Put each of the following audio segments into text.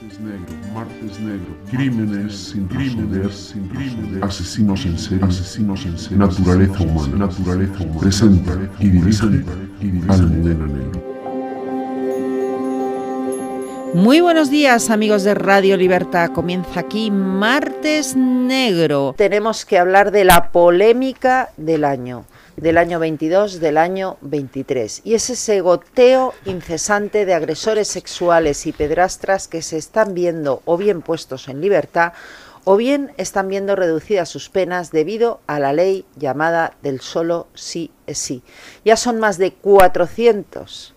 Martes negro, martes negro, crímenes sin crímenes, sin crímenes, asesinos en serie, asesinos en serie, naturaleza humana, naturaleza humana, presenta y dirige Almudena Negro. Muy buenos días amigos de Radio Libertad. Comienza aquí Martes Negro. Tenemos que hablar de la polémica del año del año 22, del año 23. Y es ese goteo incesante de agresores sexuales y pedrastras que se están viendo o bien puestos en libertad o bien están viendo reducidas sus penas debido a la ley llamada del solo sí es sí. Ya son más de 400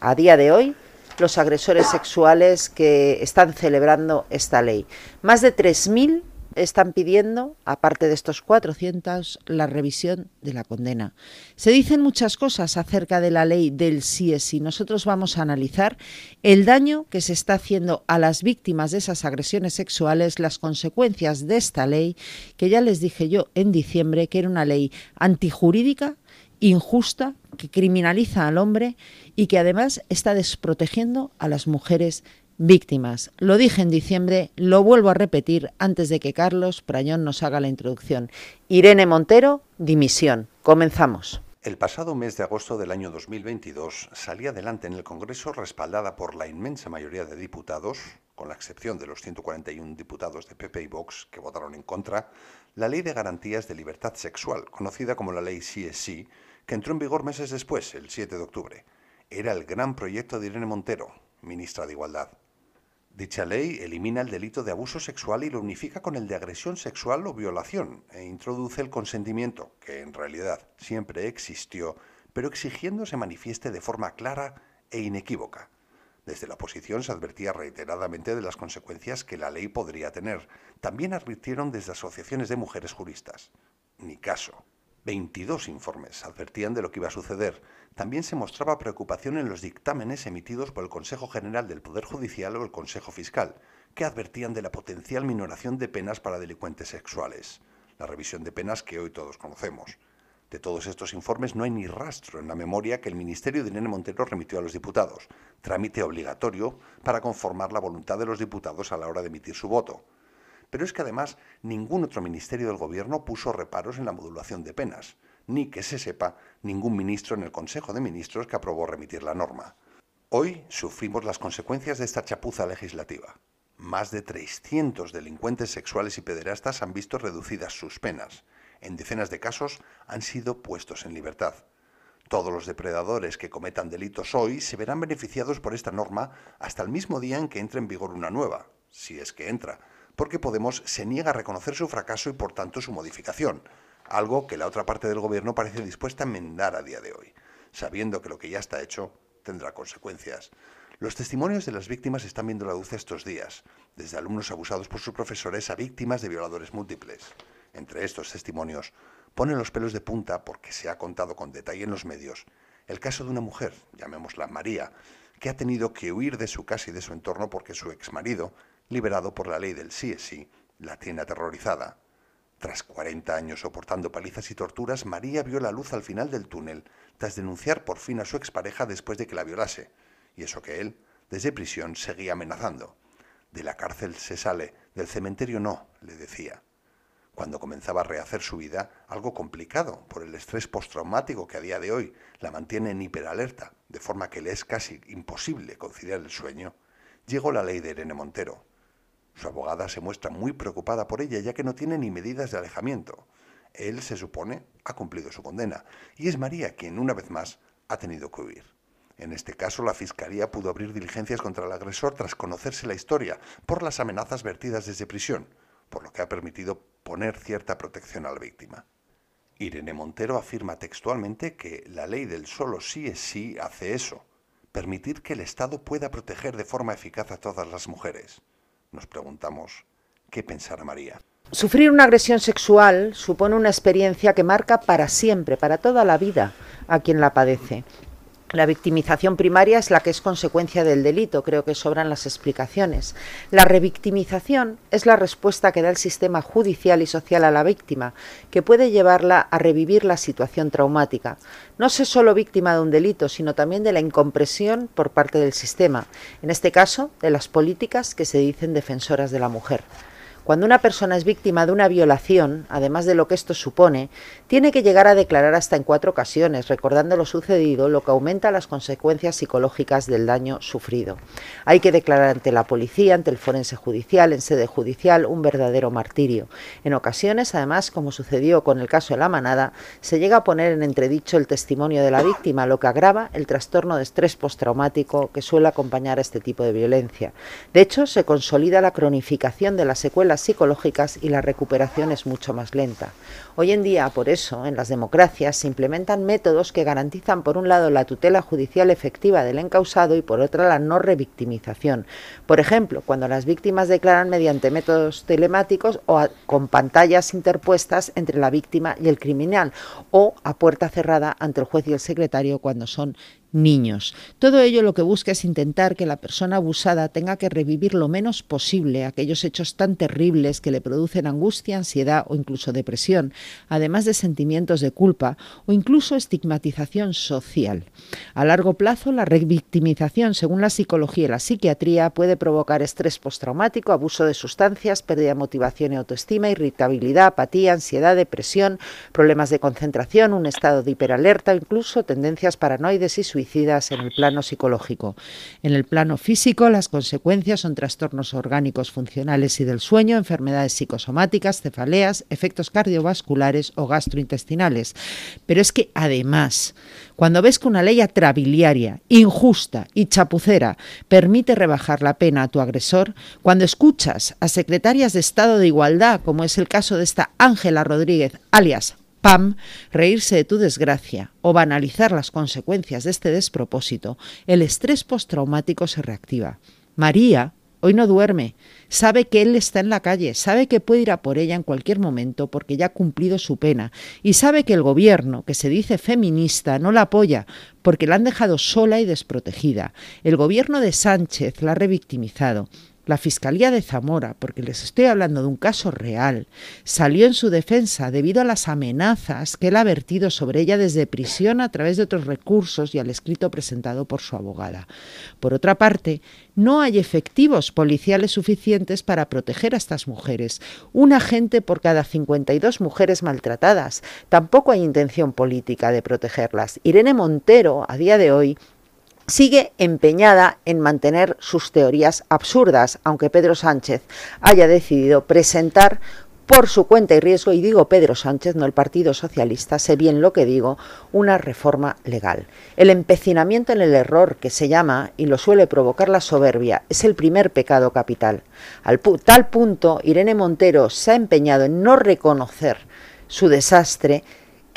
a día de hoy los agresores sexuales que están celebrando esta ley. Más de 3.000 están pidiendo, aparte de estos 400, la revisión de la condena. Se dicen muchas cosas acerca de la ley del sí es sí. Nosotros vamos a analizar el daño que se está haciendo a las víctimas de esas agresiones sexuales, las consecuencias de esta ley, que ya les dije yo en diciembre que era una ley antijurídica, injusta, que criminaliza al hombre y que además está desprotegiendo a las mujeres víctimas. Lo dije en diciembre, lo vuelvo a repetir antes de que Carlos Prayón nos haga la introducción. Irene Montero, dimisión. Comenzamos. El pasado mes de agosto del año 2022 salía adelante en el Congreso respaldada por la inmensa mayoría de diputados, con la excepción de los 141 diputados de PP y Vox que votaron en contra, la Ley de Garantías de Libertad Sexual, conocida como la Ley CSI, que entró en vigor meses después, el 7 de octubre. Era el gran proyecto de Irene Montero, ministra de Igualdad. Dicha ley elimina el delito de abuso sexual y lo unifica con el de agresión sexual o violación e introduce el consentimiento, que en realidad siempre existió, pero exigiendo se manifieste de forma clara e inequívoca. Desde la oposición se advertía reiteradamente de las consecuencias que la ley podría tener. También advirtieron desde asociaciones de mujeres juristas. Ni caso. 22 informes advertían de lo que iba a suceder, también se mostraba preocupación en los dictámenes emitidos por el Consejo General del Poder Judicial o el Consejo Fiscal, que advertían de la potencial minoración de penas para delincuentes sexuales, la revisión de penas que hoy todos conocemos. De todos estos informes no hay ni rastro en la memoria que el Ministerio de Irene Montero remitió a los diputados, trámite obligatorio para conformar la voluntad de los diputados a la hora de emitir su voto. Pero es que además ningún otro ministerio del Gobierno puso reparos en la modulación de penas ni que se sepa ningún ministro en el Consejo de Ministros que aprobó remitir la norma. Hoy sufrimos las consecuencias de esta chapuza legislativa. Más de 300 delincuentes sexuales y pederastas han visto reducidas sus penas. En decenas de casos han sido puestos en libertad. Todos los depredadores que cometan delitos hoy se verán beneficiados por esta norma hasta el mismo día en que entre en vigor una nueva, si es que entra, porque Podemos se niega a reconocer su fracaso y por tanto su modificación, algo que la otra parte del gobierno parece dispuesta a enmendar a día de hoy, sabiendo que lo que ya está hecho tendrá consecuencias. Los testimonios de las víctimas están viendo la luz estos días, desde alumnos abusados por sus profesores a víctimas de violadores múltiples. Entre estos testimonios ponen los pelos de punta porque se ha contado con detalle en los medios el caso de una mujer, llamémosla María, que ha tenido que huir de su casa y de su entorno porque su exmarido, liberado por la ley del sí es sí, la tiene aterrorizada. Tras 40 años soportando palizas y torturas, María vio la luz al final del túnel, tras denunciar por fin a su expareja después de que la violase, y eso que él, desde prisión, seguía amenazando. De la cárcel se sale, del cementerio no, le decía. Cuando comenzaba a rehacer su vida, algo complicado por el estrés postraumático que a día de hoy la mantiene en hiperalerta, de forma que le es casi imposible conciliar el sueño, llegó la ley de Irene Montero, su abogada se muestra muy preocupada por ella, ya que no tiene ni medidas de alejamiento. Él, se supone, ha cumplido su condena, y es María quien, una vez más, ha tenido que huir. En este caso, la Fiscalía pudo abrir diligencias contra el agresor tras conocerse la historia por las amenazas vertidas desde prisión, por lo que ha permitido poner cierta protección a la víctima. Irene Montero afirma textualmente que la ley del solo sí es sí hace eso, permitir que el Estado pueda proteger de forma eficaz a todas las mujeres nos preguntamos qué pensará María. Sufrir una agresión sexual supone una experiencia que marca para siempre, para toda la vida, a quien la padece. La victimización primaria es la que es consecuencia del delito, creo que sobran las explicaciones. La revictimización es la respuesta que da el sistema judicial y social a la víctima, que puede llevarla a revivir la situación traumática. No sé solo víctima de un delito, sino también de la incompresión por parte del sistema, en este caso de las políticas que se dicen defensoras de la mujer. Cuando una persona es víctima de una violación, además de lo que esto supone, tiene que llegar a declarar hasta en cuatro ocasiones, recordando lo sucedido, lo que aumenta las consecuencias psicológicas del daño sufrido. Hay que declarar ante la policía, ante el forense judicial, en sede judicial, un verdadero martirio. En ocasiones, además, como sucedió con el caso de la manada, se llega a poner en entredicho el testimonio de la víctima, lo que agrava el trastorno de estrés postraumático que suele acompañar a este tipo de violencia. De hecho, se consolida la cronificación de las secuelas psicológicas y la recuperación es mucho más lenta. Hoy en día, por eso, en las democracias se implementan métodos que garantizan, por un lado, la tutela judicial efectiva del encausado y, por otra, la no revictimización. Por ejemplo, cuando las víctimas declaran mediante métodos telemáticos o con pantallas interpuestas entre la víctima y el criminal, o a puerta cerrada ante el juez y el secretario cuando son niños. Todo ello lo que busca es intentar que la persona abusada tenga que revivir lo menos posible aquellos hechos tan terribles que le producen angustia, ansiedad o incluso depresión, además de sentimientos de culpa o incluso estigmatización social. A largo plazo, la revictimización, según la psicología y la psiquiatría, puede provocar estrés postraumático, abuso de sustancias, pérdida de motivación y autoestima, irritabilidad, apatía, ansiedad, depresión, problemas de concentración, un estado de hiperalerta incluso tendencias paranoides y en el plano psicológico. En el plano físico, las consecuencias son trastornos orgánicos funcionales y del sueño, enfermedades psicosomáticas, cefaleas, efectos cardiovasculares o gastrointestinales. Pero es que además, cuando ves que una ley atrabiliaria, injusta y chapucera permite rebajar la pena a tu agresor, cuando escuchas a secretarias de Estado de Igualdad, como es el caso de esta Ángela Rodríguez, alias PAM, reírse de tu desgracia o banalizar las consecuencias de este despropósito, el estrés postraumático se reactiva. María hoy no duerme, sabe que él está en la calle, sabe que puede ir a por ella en cualquier momento porque ya ha cumplido su pena y sabe que el gobierno, que se dice feminista, no la apoya porque la han dejado sola y desprotegida. El gobierno de Sánchez la ha revictimizado la Fiscalía de Zamora, porque les estoy hablando de un caso real, salió en su defensa debido a las amenazas que él ha vertido sobre ella desde prisión a través de otros recursos y al escrito presentado por su abogada. Por otra parte, no hay efectivos policiales suficientes para proteger a estas mujeres. Un agente por cada 52 mujeres maltratadas. Tampoco hay intención política de protegerlas. Irene Montero, a día de hoy, sigue empeñada en mantener sus teorías absurdas, aunque Pedro Sánchez haya decidido presentar por su cuenta y riesgo, y digo Pedro Sánchez, no el Partido Socialista, sé bien lo que digo, una reforma legal. El empecinamiento en el error que se llama, y lo suele provocar la soberbia, es el primer pecado capital. Al tal punto, Irene Montero se ha empeñado en no reconocer su desastre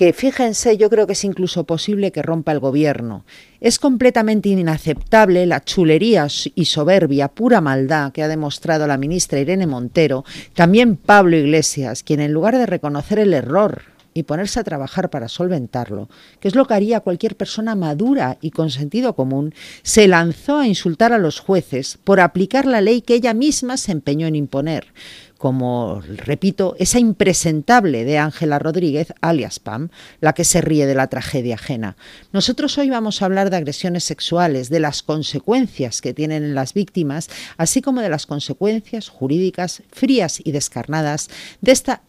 que fíjense, yo creo que es incluso posible que rompa el gobierno. Es completamente inaceptable la chulería y soberbia, pura maldad que ha demostrado la ministra Irene Montero, también Pablo Iglesias, quien en lugar de reconocer el error y ponerse a trabajar para solventarlo, que es lo que haría cualquier persona madura y con sentido común, se lanzó a insultar a los jueces por aplicar la ley que ella misma se empeñó en imponer como, repito, esa impresentable de Ángela Rodríguez, alias Pam, la que se ríe de la tragedia ajena. Nosotros hoy vamos a hablar de agresiones sexuales, de las consecuencias que tienen en las víctimas, así como de las consecuencias jurídicas frías y descarnadas de esta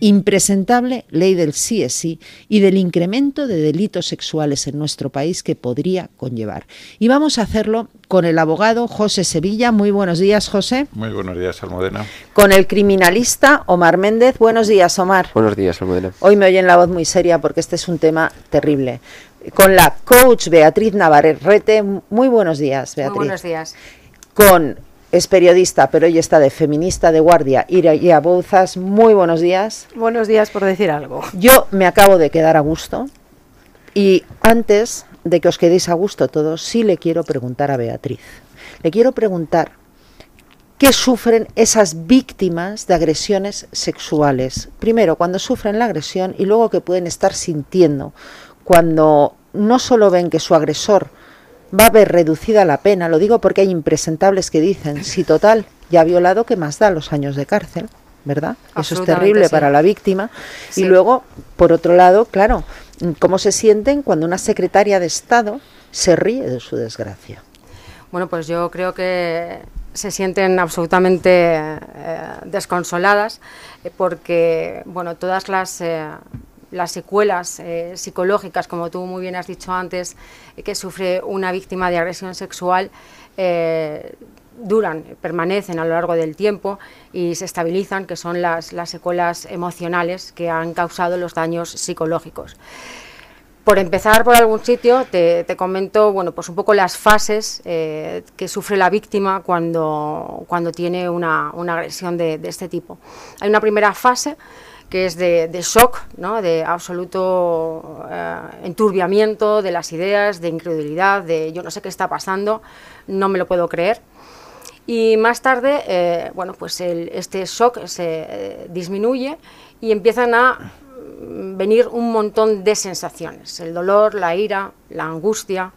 impresentable ley del sí es sí y del incremento de delitos sexuales en nuestro país que podría conllevar. Y vamos a hacerlo con el abogado José Sevilla. Muy buenos días, José. Muy buenos días, Almudena. Con el criminalista Omar Méndez. Buenos días, Omar. Buenos días, Almudena. Hoy me oyen la voz muy seria porque este es un tema terrible. Con la coach Beatriz Navarrete. Muy buenos días, Beatriz. Muy buenos días. Con es periodista, pero hoy está de feminista de guardia, Ira Bouzas. Muy buenos días. Buenos días por decir algo. Yo me acabo de quedar a gusto y antes de que os quedéis a gusto todos, sí le quiero preguntar a Beatriz. Le quiero preguntar qué sufren esas víctimas de agresiones sexuales. Primero, cuando sufren la agresión y luego qué pueden estar sintiendo cuando no solo ven que su agresor va a ver reducida la pena, lo digo porque hay impresentables que dicen, si total, ya ha violado, ¿qué más da los años de cárcel? ¿Verdad? Eso es terrible para la víctima. Y luego, por otro lado, claro, ¿cómo se sienten cuando una secretaria de Estado se ríe de su desgracia? Bueno, pues yo creo que se sienten absolutamente eh, desconsoladas eh, porque, bueno, todas las... Eh, las secuelas psicológicas, como tú muy bien has dicho antes, que sufre una víctima de agresión sexual, duran, permanecen a lo largo del tiempo y se estabilizan, que son las, las secuelas emocionales que han causado los daños psicológicos. Por empezar por algún sitio, te, comento bueno, pues un poco las fases eh, que sufre la víctima cuando, cuando tiene una, agresión de, este tipo. Hay una primera fase que es de, shock, ¿no? de absoluto eh, enturbiamiento de las ideas, de incredulidad, de yo no sé qué está pasando, no me lo puedo creer. Y más tarde, eh, bueno, pues este shock se disminuye y empiezan a venir un montón de sensaciones, el dolor, la ira, la angustia,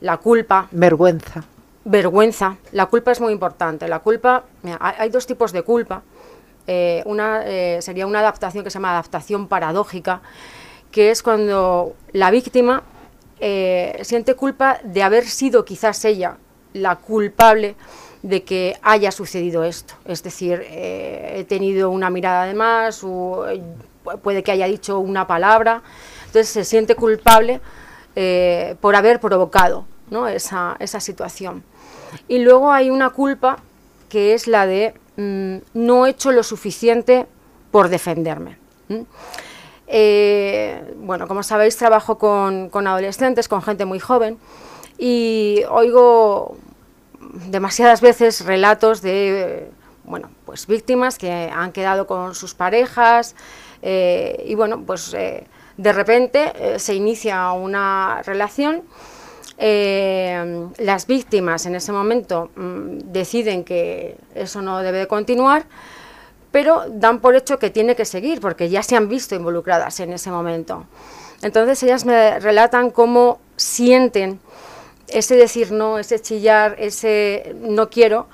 la culpa. Vergüenza. Vergüenza. La culpa es muy importante. La culpa, hay, dos tipos de culpa. Eh, una eh, sería una adaptación que se llama adaptación paradójica, que es cuando la víctima eh, siente culpa de haber sido quizás ella la culpable de que haya sucedido esto. Es decir, he tenido una mirada de más, o puede que haya dicho una palabra, entonces se siente culpable por haber provocado esa, situación. Y luego hay una culpa que es la de mm, no he hecho lo suficiente por defenderme. Eh, bueno, como sabéis, trabajo con, adolescentes, con gente muy joven, y oigo demasiadas veces relatos de bueno, pues víctimas que han quedado con sus parejas, eh, y bueno, pues eh, de repente se inicia una relación. Las víctimas en ese momento mm, deciden que eso no debe de continuar, pero dan por hecho que tiene que seguir porque ya se han visto involucradas en ese momento. Entonces ellas me relatan cómo sienten ese decir no, ese chillar, ese no quiero,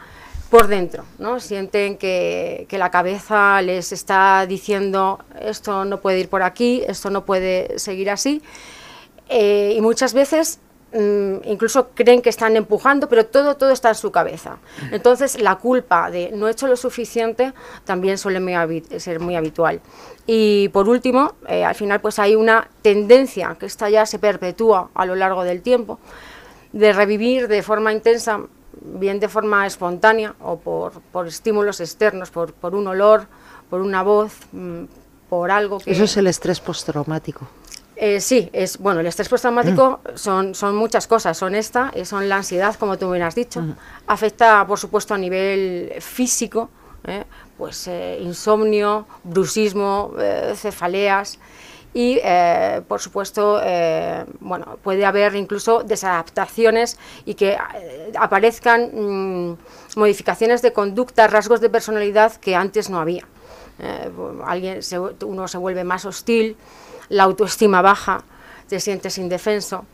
por dentro, ¿no? Sienten que, la cabeza les está diciendo esto no puede ir por aquí, esto no puede seguir así. Eh, y muchas veces mm, incluso creen que están empujando, pero todo, todo está en su cabeza. Entonces la culpa de no he hecho lo suficiente también suele ser muy habitual. Y por último, eh, al final pues hay una tendencia que esta ya se perpetúa a lo largo del tiempo, de revivir de forma intensa bien de forma espontánea o por, estímulos externos, por, un olor, por una voz, mm, por algo que... Eso es el estrés postraumático. Eh, sí, es bueno, el estrés postraumático mm. son, son muchas cosas, son esta, eh, son la ansiedad, como tú bien has dicho, mm. afecta por supuesto a nivel físico, eh, pues insomnio, bruxismo, cefaleas, y eh, por supuesto eh, bueno puede haber incluso desadaptaciones y que eh, aparezcan mm, modificaciones de conducta rasgos de personalidad que antes no había alguien uno se vuelve más hostil la autoestima baja te sientes indefenso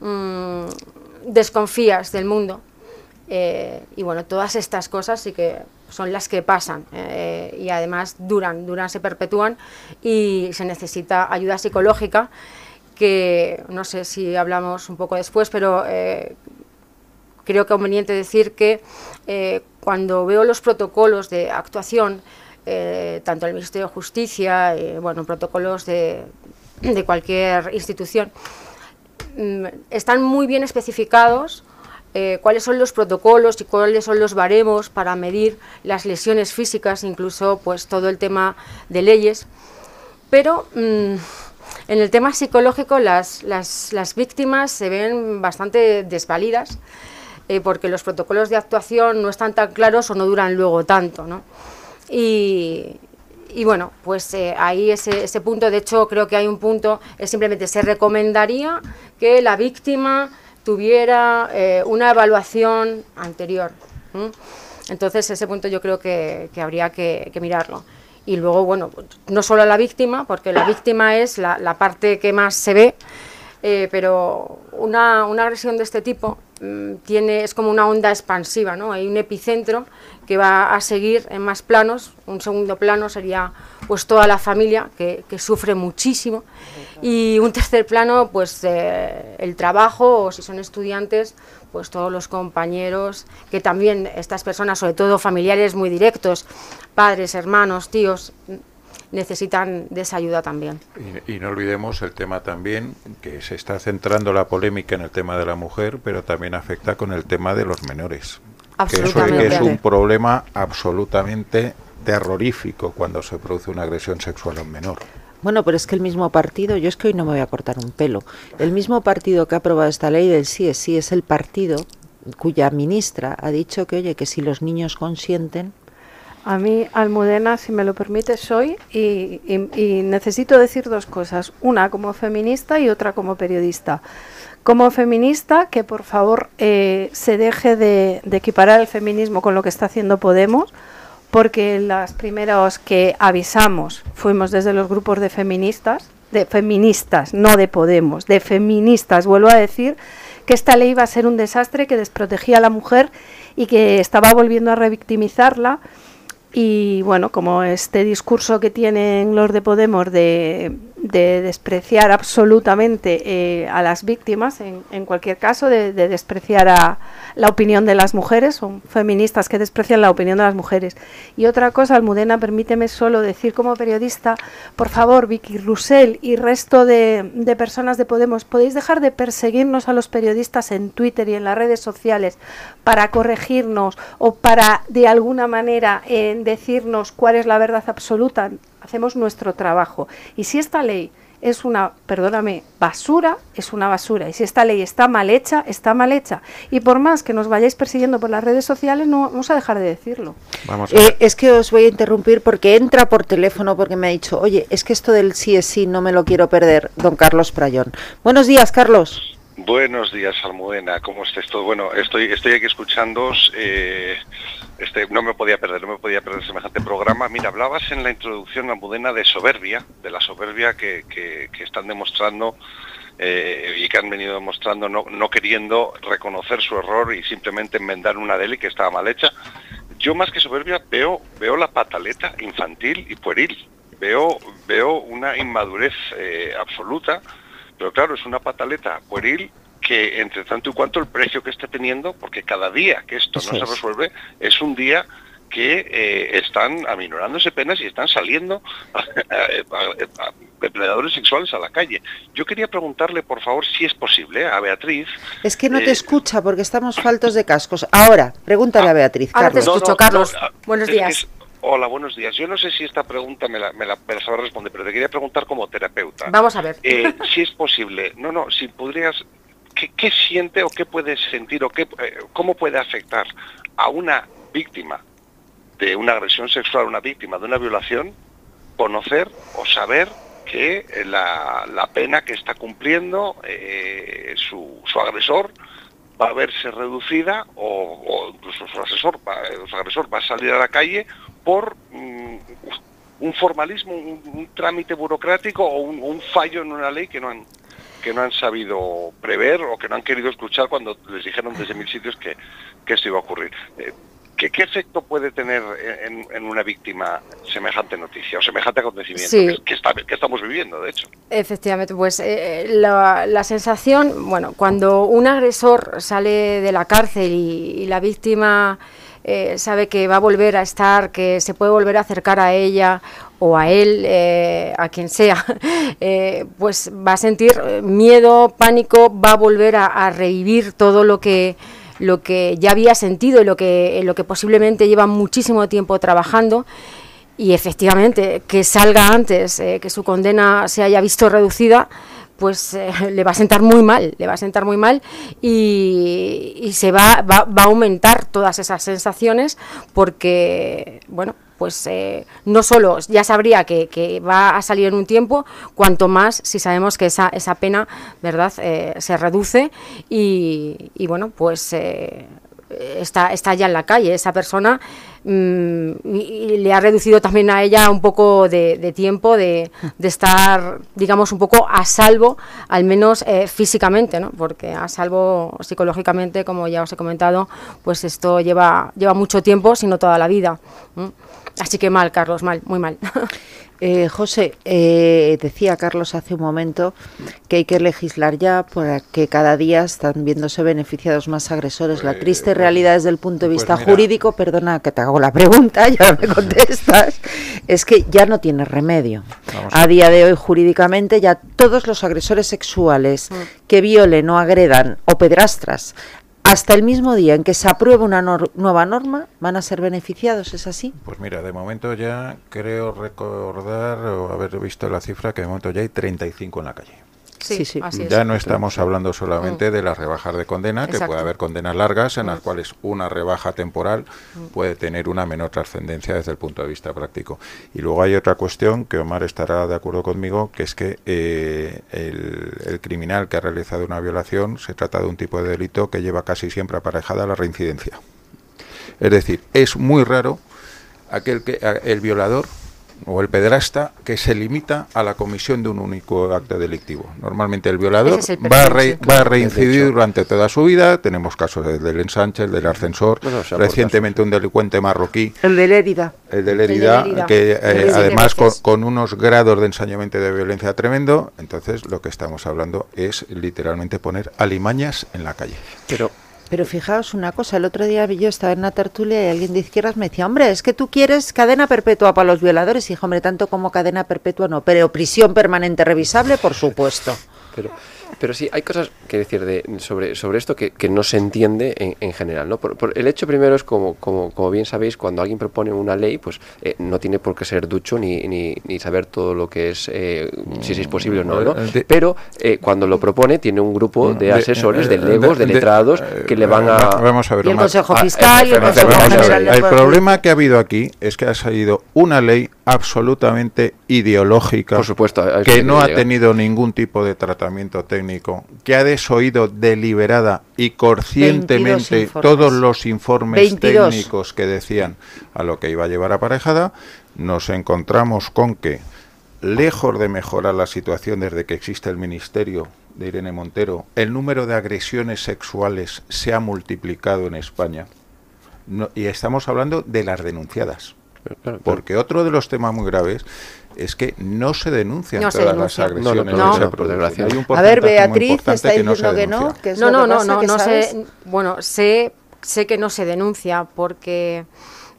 mm, desconfías del mundo y bueno todas estas cosas sí que son las que pasan eh, y además duran, duran, se perpetúan y se necesita ayuda psicológica que no sé si hablamos un poco después, pero eh, creo conveniente decir que eh, cuando veo los protocolos de actuación, tanto el Ministerio de Justicia, bueno, protocolos de, cualquier institución, mm, están muy bien especificados eh, cuáles son los protocolos y cuáles son los baremos para medir las lesiones físicas, incluso pues todo el tema de leyes. Pero mm, en el tema psicológico las, las, víctimas se ven bastante desvalidas eh, porque los protocolos de actuación no están tan claros o no duran luego tanto. ¿no? Y, bueno, pues eh, ahí ese, punto, de hecho creo que hay un punto, es simplemente se recomendaría que la víctima tuviera eh, una evaluación anterior. Entonces, ese punto yo creo que, habría que, mirarlo. Y luego, bueno, no solo a la víctima, porque la víctima es la, parte que más se ve, Eh, pero una, una, agresión de este tipo tiene, es como una onda expansiva, ¿no? Hay un epicentro que va a seguir en más planos. Un segundo plano sería pues toda la familia que, que sufre muchísimo y un tercer plano pues eh, el trabajo o si son estudiantes pues todos los compañeros que también estas personas sobre todo familiares muy directos padres hermanos tíos necesitan de esa ayuda también. Y, no olvidemos el tema también, que se está centrando la polémica en el tema de la mujer, pero también afecta con el tema de los menores. Que eso es un problema absolutamente terrorífico cuando se produce una agresión sexual a un menor. Bueno, pero es que el mismo partido, yo es que hoy no me voy a cortar un pelo, el mismo partido que ha aprobado esta ley del sí es sí es el partido cuya ministra ha dicho que, oye, que si los niños consienten, a mí, Almudena, si me lo permite, soy y, necesito decir dos cosas. Una como feminista y otra como periodista. Como feminista, que por favor eh, se deje de, equiparar el feminismo con lo que está haciendo Podemos, porque las primeros que avisamos fuimos desde los grupos de feministas, de feministas, no de Podemos, de feministas, vuelvo a decir que esta ley iba a ser un desastre, que desprotegía a la mujer y que estaba volviendo a revictimizarla y bueno, como este discurso que tienen los de Podemos de de despreciar absolutamente eh, a las víctimas, en, en cualquier caso, de, despreciar a la opinión de las mujeres, son feministas que desprecian la opinión de las mujeres. Y otra cosa, Almudena, permíteme solo decir como periodista, por favor, Vicky Russell y resto de, de personas de Podemos, podéis dejar de perseguirnos a los periodistas en Twitter y en las redes sociales para corregirnos o para de alguna manera eh, decirnos cuál es la verdad absoluta hacemos nuestro trabajo. Y si esta ley es una, perdóname, basura, es una basura. Y si esta ley está mal hecha, está mal hecha. Y por más que nos vayáis persiguiendo por las redes sociales, no vamos a dejar de decirlo. Vamos eh, es que os voy a interrumpir porque entra por teléfono porque me ha dicho, oye, es que esto del sí es sí no me lo quiero perder, don Carlos Prayón. Buenos días, Carlos. Buenos días, Almudena. ¿Cómo estás todo? Bueno, estoy, estoy aquí escuchándoos. Eh, este, no me podía perder, no me podía perder semejante programa. Mira, hablabas en la introducción, Almudena, de soberbia, de la soberbia que, están demostrando eh, y que han venido demostrando no, no, queriendo reconocer su error y simplemente enmendar una deli que estaba mal hecha. Yo más que soberbia veo, veo la pataleta infantil y pueril. Veo, veo una inmadurez eh, absoluta pero claro, es una pataleta pueril que entre tanto y cuanto el precio que esté teniendo, porque cada día que esto no se resuelve, es un día que eh, están aminorándose penas y están saliendo depredadores sexuales a la calle. Yo quería preguntarle, por favor, si es posible a Beatriz. Es que no te eh, escucha porque estamos faltos de cascos. Ahora, pregúntale a ah, Beatriz. Ahora te escucho, Carlos. Buenos días. Hola, buenos días. Yo no sé si esta pregunta me la, me la, sabrá responder, pero te quería preguntar como terapeuta. Vamos a ver. Eh, si es posible. No, no, si podrías... ¿Qué, siente o qué puede sentir o qué, eh, cómo puede afectar a una víctima de una agresión sexual, una víctima de una violación, conocer o saber que la, la pena que está cumpliendo eh, su, su agresor va a verse reducida o, incluso su asesor, su agresor va a salir a la calle por mm, un formalismo, un, trámite burocrático o un, fallo en una ley que no han que no han sabido prever o que no han querido escuchar cuando les dijeron desde mil sitios que, que esto iba a ocurrir. Eh, ¿Qué, efecto puede tener en, una víctima semejante noticia o semejante acontecimiento que, estamos viviendo, de hecho? Efectivamente, pues eh, la, sensación, bueno, cuando un agresor sale de la cárcel y, la víctima eh, sabe que va a volver a estar, que se puede volver a acercar a ella o a él, eh, a quien sea, pues va a sentir miedo, pánico, va a volver a revivir todo lo que lo que ya había sentido y lo que, lo que posiblemente lleva muchísimo tiempo trabajando. Y efectivamente que salga antes, eh, que su condena se haya visto reducida, pues eh, le va a sentar muy mal, le va a sentar muy mal y, se va, va, a aumentar todas esas sensaciones porque, bueno, pues eh, no solo ya sabría que, va a salir en un tiempo, cuanto más si sabemos que esa, esa pena, ¿verdad?, eh, se reduce y, bueno, pues... Está, está ya en la calle. Esa persona mm, y, le ha reducido también a ella un poco de, tiempo de, estar, digamos, un poco a salvo, al menos eh, físicamente, ¿no? porque a salvo psicológicamente, como ya os he comentado, pues esto lleva, lleva mucho tiempo, sino toda la vida. Así que mal, Carlos, mal, muy mal. Eh, José, eh, decía Carlos hace un momento que hay que legislar ya para que cada día están viéndose beneficiados más agresores. la pues, triste realidad desde el punto de pues vista jurídico, perdona que te hago la pregunta y ahora me contestas, es que ya no tiene remedio. a día de hoy jurídicamente ya todos los agresores sexuales mm. que violen o agredan o pedrastras hasta el mismo día en que se apruebe una nueva norma, van a ser beneficiados, ¿es así? Pues mira, de momento ya creo recordar o haber visto la cifra que de momento ya hay 35 en la calle. Sí, sí, ya no estamos hablando solamente mm. de las rebajas de condena, que puede haber condenas largas en las mm. cuales una rebaja temporal mm. puede tener una menor trascendencia desde el punto de vista práctico. Y luego hay otra cuestión que Omar estará de acuerdo conmigo, que es que eh, el, el, criminal que ha realizado una violación se trata de un tipo de delito que lleva casi siempre aparejada la reincidencia. Es decir, es muy raro aquel que el violador o el pederasta que se limita a la comisión de un único acto delictivo. Normalmente el violador va, a reincidir durante toda su vida. Tenemos casos del ensanche, del ascensor, recientemente un delincuente marroquí. El de Lérida. El de Lérida, que eh, además con, unos grados de ensañamiento de violencia tremendo. Entonces lo que estamos hablando es literalmente poner alimañas en la calle. Pero pero fijaos una cosa, el otro día yo estaba en una tertulia y alguien de izquierdas me decía, hombre, es que tú quieres cadena perpetua para los violadores. Y dije, hombre, tanto como cadena perpetua no, pero prisión permanente revisable, por supuesto. Pero sí, hay cosas que decir de, sobre, sobre esto que, que no se entiende en, en general. ¿no? Por, el hecho primero es, como, como, como, bien sabéis, cuando alguien propone una ley, pues eh, no tiene por qué ser ducho ni, ni, ni saber todo lo que es, eh, si, es posible o no. ¿no? Pero eh, cuando lo propone, tiene un grupo de asesores, de, legos, de, letrados, que le van a... Vamos a ver, y el Consejo ah, Fiscal y el Consejo General El problema que ha habido aquí es que ha salido una ley absolutamente ideológica, por supuesto, que no ha tenido ningún tipo de tratamiento técnico, que ha desoído deliberada y conscientemente todos los informes técnicos que decían a lo que iba a llevar aparejada, nos encontramos con que, lejos de mejorar la situación desde que existe el Ministerio de Irene Montero, el número de agresiones sexuales se ha multiplicado en España. y estamos hablando de las denunciadas. Porque otro de los temas muy graves es que no se denuncian todas las agresiones no, A ver, Beatriz está diciendo que no. no, no, no, no, no sé. Bueno, sé, sé que no se denuncia porque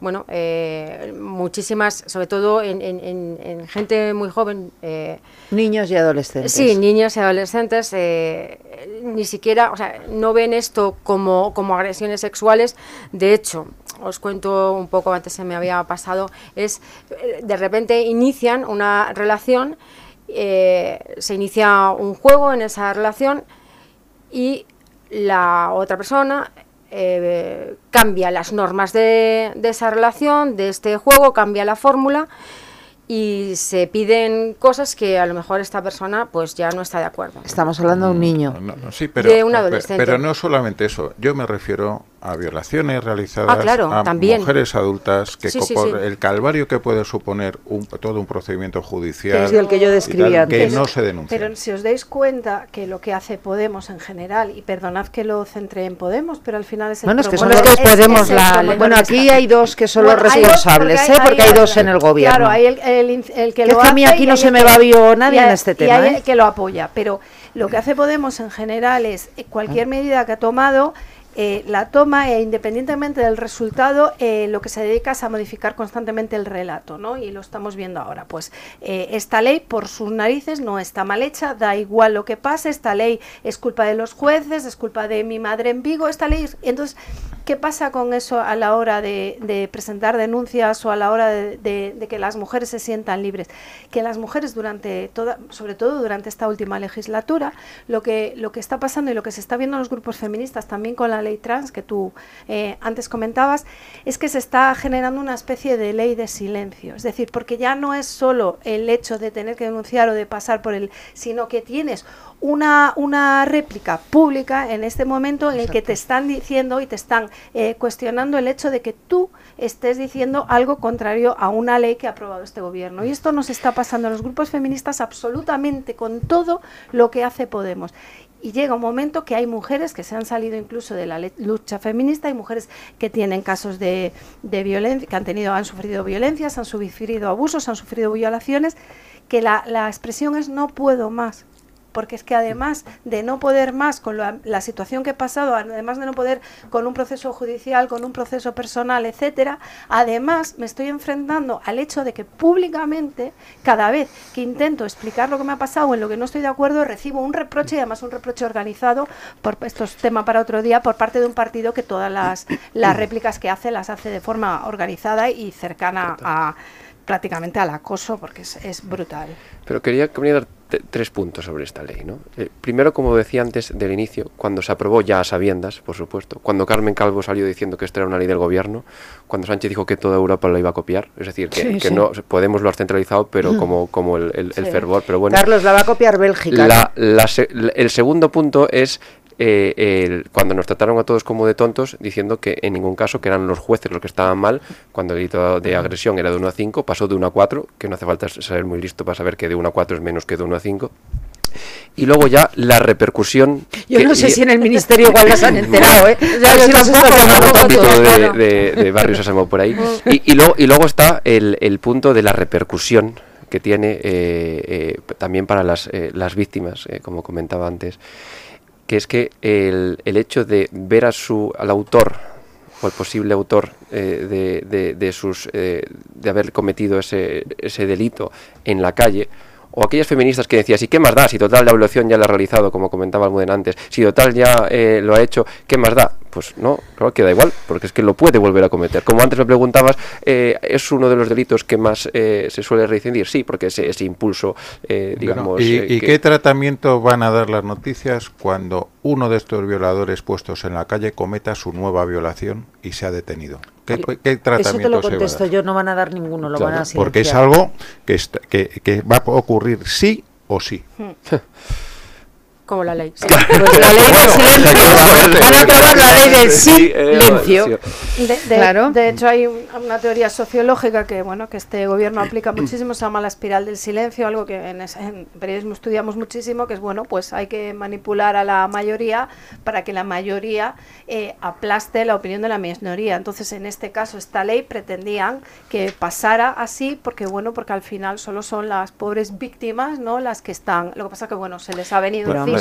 bueno, eh, muchísimas, sobre todo en, gente muy joven. Eh, niños y adolescentes. Sí, niños y adolescentes, eh, ni siquiera, o sea, no ven esto como, como agresiones sexuales. De hecho, os cuento un poco, antes se me había pasado, es de repente inician una relación, se inicia un juego en esa relación y la otra persona eh, cambia las normas de, de, esa relación, de este juego, cambia la fórmula y se piden cosas que a lo mejor esta persona pues ya no está de acuerdo. Estamos hablando de un niño. sí, pero, de un adolescente. Pero no solamente eso, yo me refiero a violaciones realizadas ah, a mujeres adultas que por el calvario que puede suponer un, todo un procedimiento judicial que, el que yo describía que no se denuncia. Pero si os dais cuenta que lo que hace Podemos en general y perdonad que lo centré en Podemos, pero al final es el bueno, es que son los que Podemos la, bueno, aquí hay dos que son los responsables, ¿eh? porque hay, dos en el gobierno. Claro, hay el, el, que lo hace a mí aquí no se me va a vio nadie en este tema. Y hay el que lo apoya, pero lo que hace Podemos en general es cualquier medida que ha tomado eh, la toma e independientemente del resultado, eh, lo que se dedica es a modificar constantemente el relato, ¿no? Y lo estamos viendo ahora. Pues eh, esta ley, por sus narices, no está mal hecha, da igual lo que pase, esta ley es culpa de los jueces, es culpa de mi madre en Vigo, esta ley... Entonces, ¿qué pasa con eso a la hora de, presentar denuncias o a la hora de, que las mujeres se sientan libres? Que las mujeres durante toda, sobre todo durante esta última legislatura, lo que, lo que está pasando y lo que se está viendo en los grupos feministas también con la la ley trans que tú eh, antes comentabas, es que se está generando una especie de ley de silencio. Es decir, porque ya no es solo el hecho de tener que denunciar o de pasar por el, sino que tienes una, una réplica pública en este momento en el que te están diciendo y te están eh, cuestionando el hecho de que tú estés diciendo algo contrario a una ley que ha aprobado este gobierno. Y esto nos está pasando en los grupos feministas absolutamente con todo lo que hace Podemos. Y llega un momento que hay mujeres que se han salido incluso de la lucha feminista, hay mujeres que tienen casos de, violencia, que han tenido, han sufrido violencias, han sufrido abusos, han sufrido violaciones, que la, la expresión es no puedo más porque es que además de no poder más con la, situación que he pasado, además de no poder con un proceso judicial, con un proceso personal, etcétera, además me estoy enfrentando al hecho de que públicamente, cada vez que intento explicar lo que me ha pasado o en lo que no estoy de acuerdo, recibo un reproche y además un reproche organizado, por esto es tema para otro día, por parte de un partido que todas las, las réplicas que hace las hace de forma organizada y cercana a prácticamente al acoso, porque es, es brutal. Pero quería, dar tres puntos sobre esta ley. ¿no? Eh, primero, como decía antes del inicio, cuando se aprobó ya a sabiendas, por supuesto, cuando Carmen Calvo salió diciendo que esto era una ley del gobierno, cuando Sánchez dijo que toda Europa lo iba a copiar, es decir, que, no Podemos lo ha centralizado, pero como, como el, fervor. Pero bueno, Carlos, la va a copiar Bélgica. el segundo punto es eh, cuando nos trataron a todos como de tontos, diciendo que en ningún caso que eran los jueces los que estaban mal, cuando el delito de agresión era de 1 a 5, pasó de 1 a 4, que no hace falta ser muy listo para saber que de 1 a 4 es menos que de 1 a 5. Y luego ya la repercusión. Yo no sé si en el ministerio igual las han enterado, ¿eh? Ya de, de, de barrios asomó por ahí. Y, y, luego, y luego está el, el punto de la repercusión que tiene eh, eh, también para las, eh, las víctimas, como comentaba antes que es que el, el hecho de ver a su, al autor o el posible autor eh, de, de, sus, eh, de haber cometido ese, ese delito en la calle, o aquellas feministas que decían, ¿y qué más da? Si total la evaluación ya la ha realizado, como comentaba Almudena antes, si total ya eh, lo ha hecho, ¿qué más da? Pues no, claro que da igual, porque es que lo puede volver a cometer. Como antes me preguntabas, eh, ¿es uno de los delitos que más eh, se suele reincidir? Sí, porque ese, ese impulso, digamos... ¿Y, qué tratamiento van a dar las noticias cuando uno de estos violadores puestos en la calle cometa su nueva violación y se ha detenido? ¿Qué, tratamiento Eso te lo contesto yo, no van a dar ninguno, lo van a Porque es algo que, que, que va a ocurrir sí o sí. Como la ley. Pues la ley del silencio. Van a aprobar la ley del silencio. De, de, claro. de hecho, hay una teoría sociológica que bueno que este gobierno aplica muchísimo, se llama la espiral del silencio, algo que en, en, periodismo estudiamos muchísimo, que es bueno, pues hay que manipular a la mayoría para que la mayoría eh, aplaste la opinión de la minoría. Entonces, en este caso, esta ley pretendían que pasara así, porque bueno, porque al final solo son las pobres víctimas, ¿no? Las que están. Lo que pasa que bueno, se les ha venido encima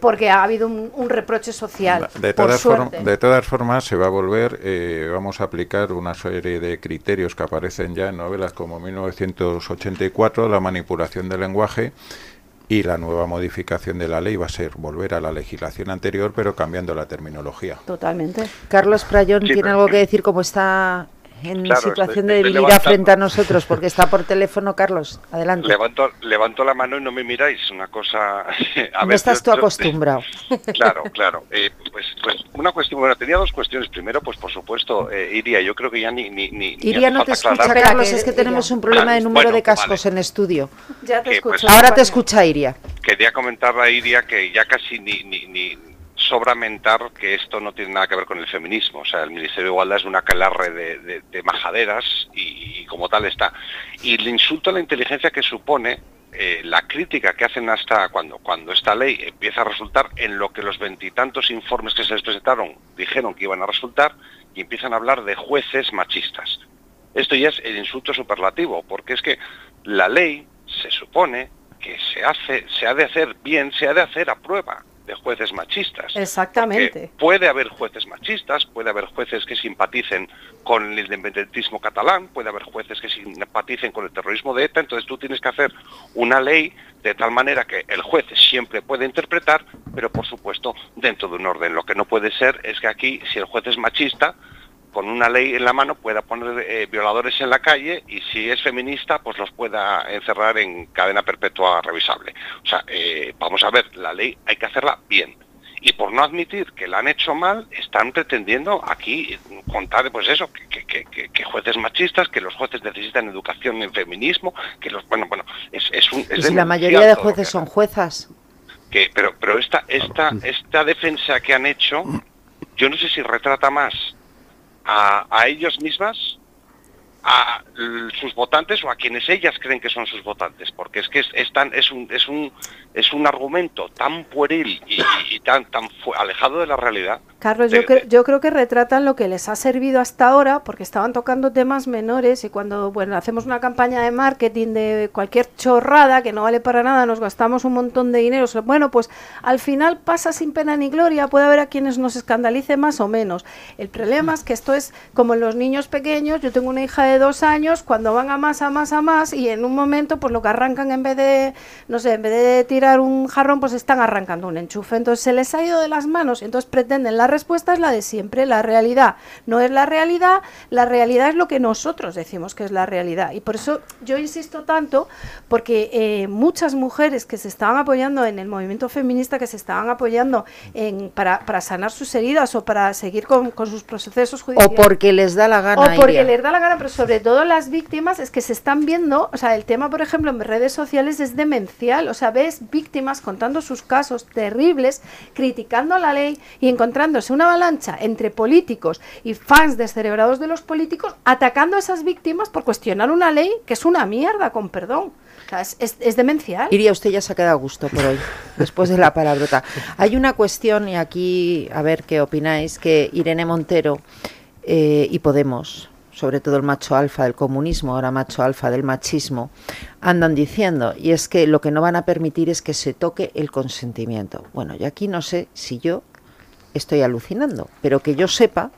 porque ha habido un, reproche social. De todas, de todas formas, se va a volver, eh, vamos a aplicar una serie de criterios que aparecen ya en novelas como 1984, la manipulación del lenguaje, y la nueva modificación de la ley va a ser volver a la legislación anterior, pero cambiando la terminología. Totalmente. Carlos Prayón tiene algo que decir cómo está en situación de debilidad frente a nosotros, porque está por teléfono, Carlos. Adelante. Levanto, levanto la mano y no me miráis, una cosa... A no estás tú acostumbrado. claro, claro. Eh, pues, pues una cuestión, bueno, tenía dos cuestiones. Primero, pues por supuesto, eh, Iria, yo creo que ya ni... ni, ni Iria no te escucha, Carlos, es que tenemos un problema de número de cascos en estudio. Ya te pues, Ahora te escucha Iria. Quería comentar a Iria que ya casi ni, ni sobra mentar que esto no tiene nada que ver con el feminismo. O sea, el Ministerio de Igualdad es una calarre de, majaderas y, como tal está. Y el insulto a la inteligencia que supone eh, la crítica que hacen hasta cuando, cuando esta ley empieza a resultar en lo que los veintitantos informes que se les presentaron dijeron que iban a resultar y empiezan a hablar de jueces machistas. Esto ya es el insulto superlativo, porque es que la ley se supone que se hace, se ha de hacer bien, se ha de hacer a prueba de jueces machistas. Exactamente. puede haber jueces machistas, puede haber jueces que simpaticen con el independentismo catalán, puede haber jueces que simpaticen con el terrorismo de ETA, entonces tú tienes que hacer una ley de tal manera que el juez siempre puede interpretar, pero por supuesto dentro de un orden. Lo que no puede ser es que aquí, si el juez es machista, con una ley en la mano pueda poner eh, violadores en la calle y si es feminista pues los pueda encerrar en cadena perpetua revisable. O sea, eh, vamos a ver, la ley hay que hacerla bien y por no admitir que la han hecho mal, están pretendiendo aquí contar, pues eso, que, jueces machistas, que los jueces necesitan educación en feminismo, que los, bueno, bueno, es, es un... ¿Y si la mayoría de jueces son juezas? Que, pero, pero esta, esta, esta defensa que han hecho, yo no sé si retrata más a, a ellos mismas a sus votantes o a quienes ellas creen que son sus votantes, porque es que es, es, es, un, es, un, es un argumento tan pueril y, tan, tan alejado de la realidad Carlos, yo, yo creo que retratan lo que les ha servido hasta ahora, porque estaban tocando temas menores y cuando bueno hacemos una campaña de marketing de cualquier chorrada que no vale para nada, nos gastamos un montón de dinero. Bueno, pues al final pasa sin pena ni gloria, puede haber a quienes nos escandalice más o menos. El problema es que esto es como en los niños pequeños, yo tengo una hija de dos años, cuando van a más, a más, a más, y en un momento, pues lo que arrancan en vez de, no sé, en vez de tirar un jarrón, pues están arrancando un enchufe. Entonces se les ha ido de las manos entonces pretenden la respuesta es la de siempre, la realidad. No es la realidad, la realidad es lo que nosotros decimos que es la realidad. Y por eso yo insisto tanto, porque eh, muchas mujeres que se estaban apoyando en el movimiento feminista, que se estaban apoyando en, para, para sanar sus heridas o para seguir con, sus procesos judiciales. O porque les da la gana. O porque les da la gana, pero sobre todo las víctimas es que se están viendo, o sea, el tema, por ejemplo, en redes sociales es demencial. O sea, ves víctimas contando sus casos terribles, criticando la ley y encontrando una avalancha entre políticos y fans descerebrados de los políticos atacando a esas víctimas por cuestionar una ley que es una mierda, con perdón. es, demencial. Iría, usted ya se ha quedado a gusto por hoy, después de la palabrota. Hay una cuestión, y aquí a ver qué opináis, que Irene Montero eh, y Podemos sobre todo el macho alfa del comunismo, ahora macho alfa del machismo, andan diciendo, y es que lo que no van a permitir es que se toque el consentimiento. Bueno, y aquí no sé si yo estoy alucinando, pero que yo sepa,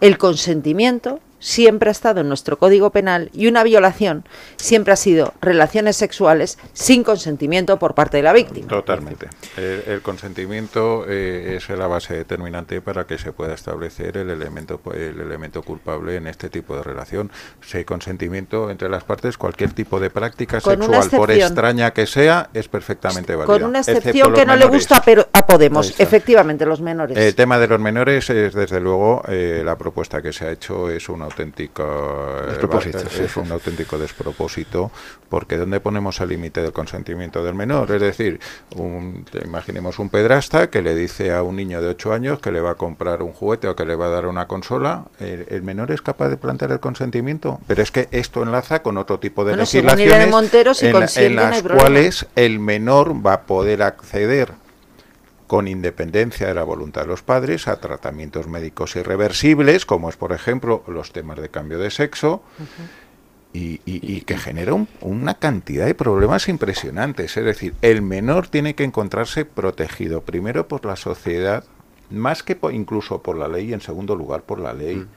el consentimiento siempre ha estado en nuestro Código Penal y una violación siempre ha sido relaciones sexuales sin consentimiento por parte de la víctima. Totalmente. El, consentimiento eh, es la base determinante para que se pueda establecer el elemento el elemento culpable en este tipo de relación. Si hay consentimiento entre las partes, cualquier tipo de práctica sexual, por extraña que sea, es perfectamente válida. Con una excepción que no le gusta pero a Podemos, efectivamente, los menores. El tema de los menores es, desde luego, eh, la propuesta que se ha hecho es una auténtico es un auténtico despropósito porque ¿dónde ponemos el límite del consentimiento del menor? Es decir, imaginemos un pedrasta que le dice a un niño de 8 años que le va a comprar un juguete o que le va a dar una consola, ¿el, menor es capaz de plantear el consentimiento? Pero es que esto enlaza con otro tipo de legislaciones en las cuales el menor va a poder acceder con independencia de la voluntad de los padres, a tratamientos médicos irreversibles, como es, por ejemplo, los temas de cambio de sexo, y, que genera una cantidad de problemas impresionantes. Es decir, el menor tiene que encontrarse protegido, primero por la sociedad, más que incluso por la ley, y en segundo lugar por la ley. Mm.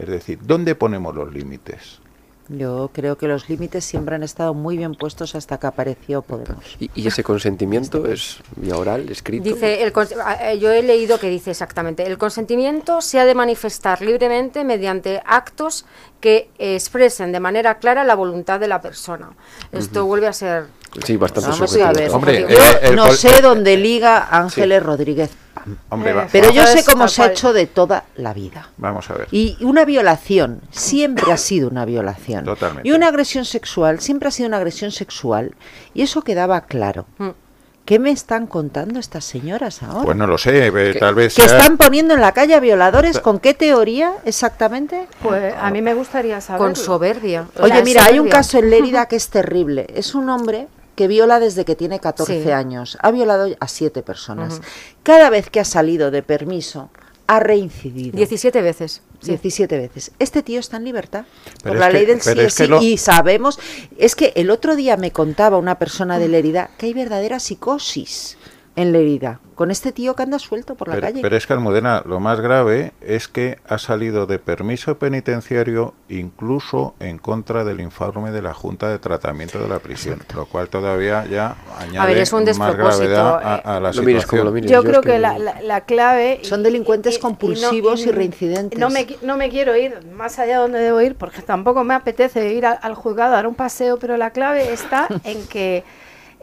Es decir, ¿dónde ponemos los límites? Yo creo que los límites siempre han estado muy bien puestos hasta que apareció Podemos. ¿Y, ese consentimiento es vía oral, escrito? Dice, el, eh, yo he leído que dice exactamente, el consentimiento se ha de manifestar libremente mediante actos que expresen de manera clara la voluntad de la persona. Esto vuelve a ser... Sí, bastante Vamos a ver. yo no sé dónde liga Ángeles Rodríguez pero yo sé cómo se ha hecho de toda la vida. Vamos a ver. Y una violación siempre ha sido una violación. Totalmente. Y una agresión sexual siempre ha sido una agresión sexual. Y eso quedaba claro. Mm. ¿Qué me están contando estas señoras ahora? Pues no lo sé, tal vez. ¿Que están poniendo en la calle a violadores? ¿Con qué teoría exactamente? Pues a mí me gustaría saber. Con soberbia. Oye, mira, hay un caso en Lérida que es terrible. Es un hombre que viola desde que tiene 14 años. Ha violado a siete personas. Cada vez que ha salido de permiso, ha reincidido. 17 veces. 17 veces. Este tío está en libertad por la ley del sí, sí y sabemos, es que el otro día me contaba una persona de la herida que hay verdadera psicosis en la herida con este tío que anda suelto por la calle. Pero es que Almudena, lo más grave es que ha salido de permiso penitenciario incluso en contra del informe de la Junta de Tratamiento de la Prisión, lo cual todavía ya añade más gravedad a, la situación. Yo creo que, la, clave... Son delincuentes compulsivos y, reincidentes. No me, no me quiero ir más allá de donde debo ir porque tampoco me apetece ir al juzgado a dar un paseo, pero la clave está en que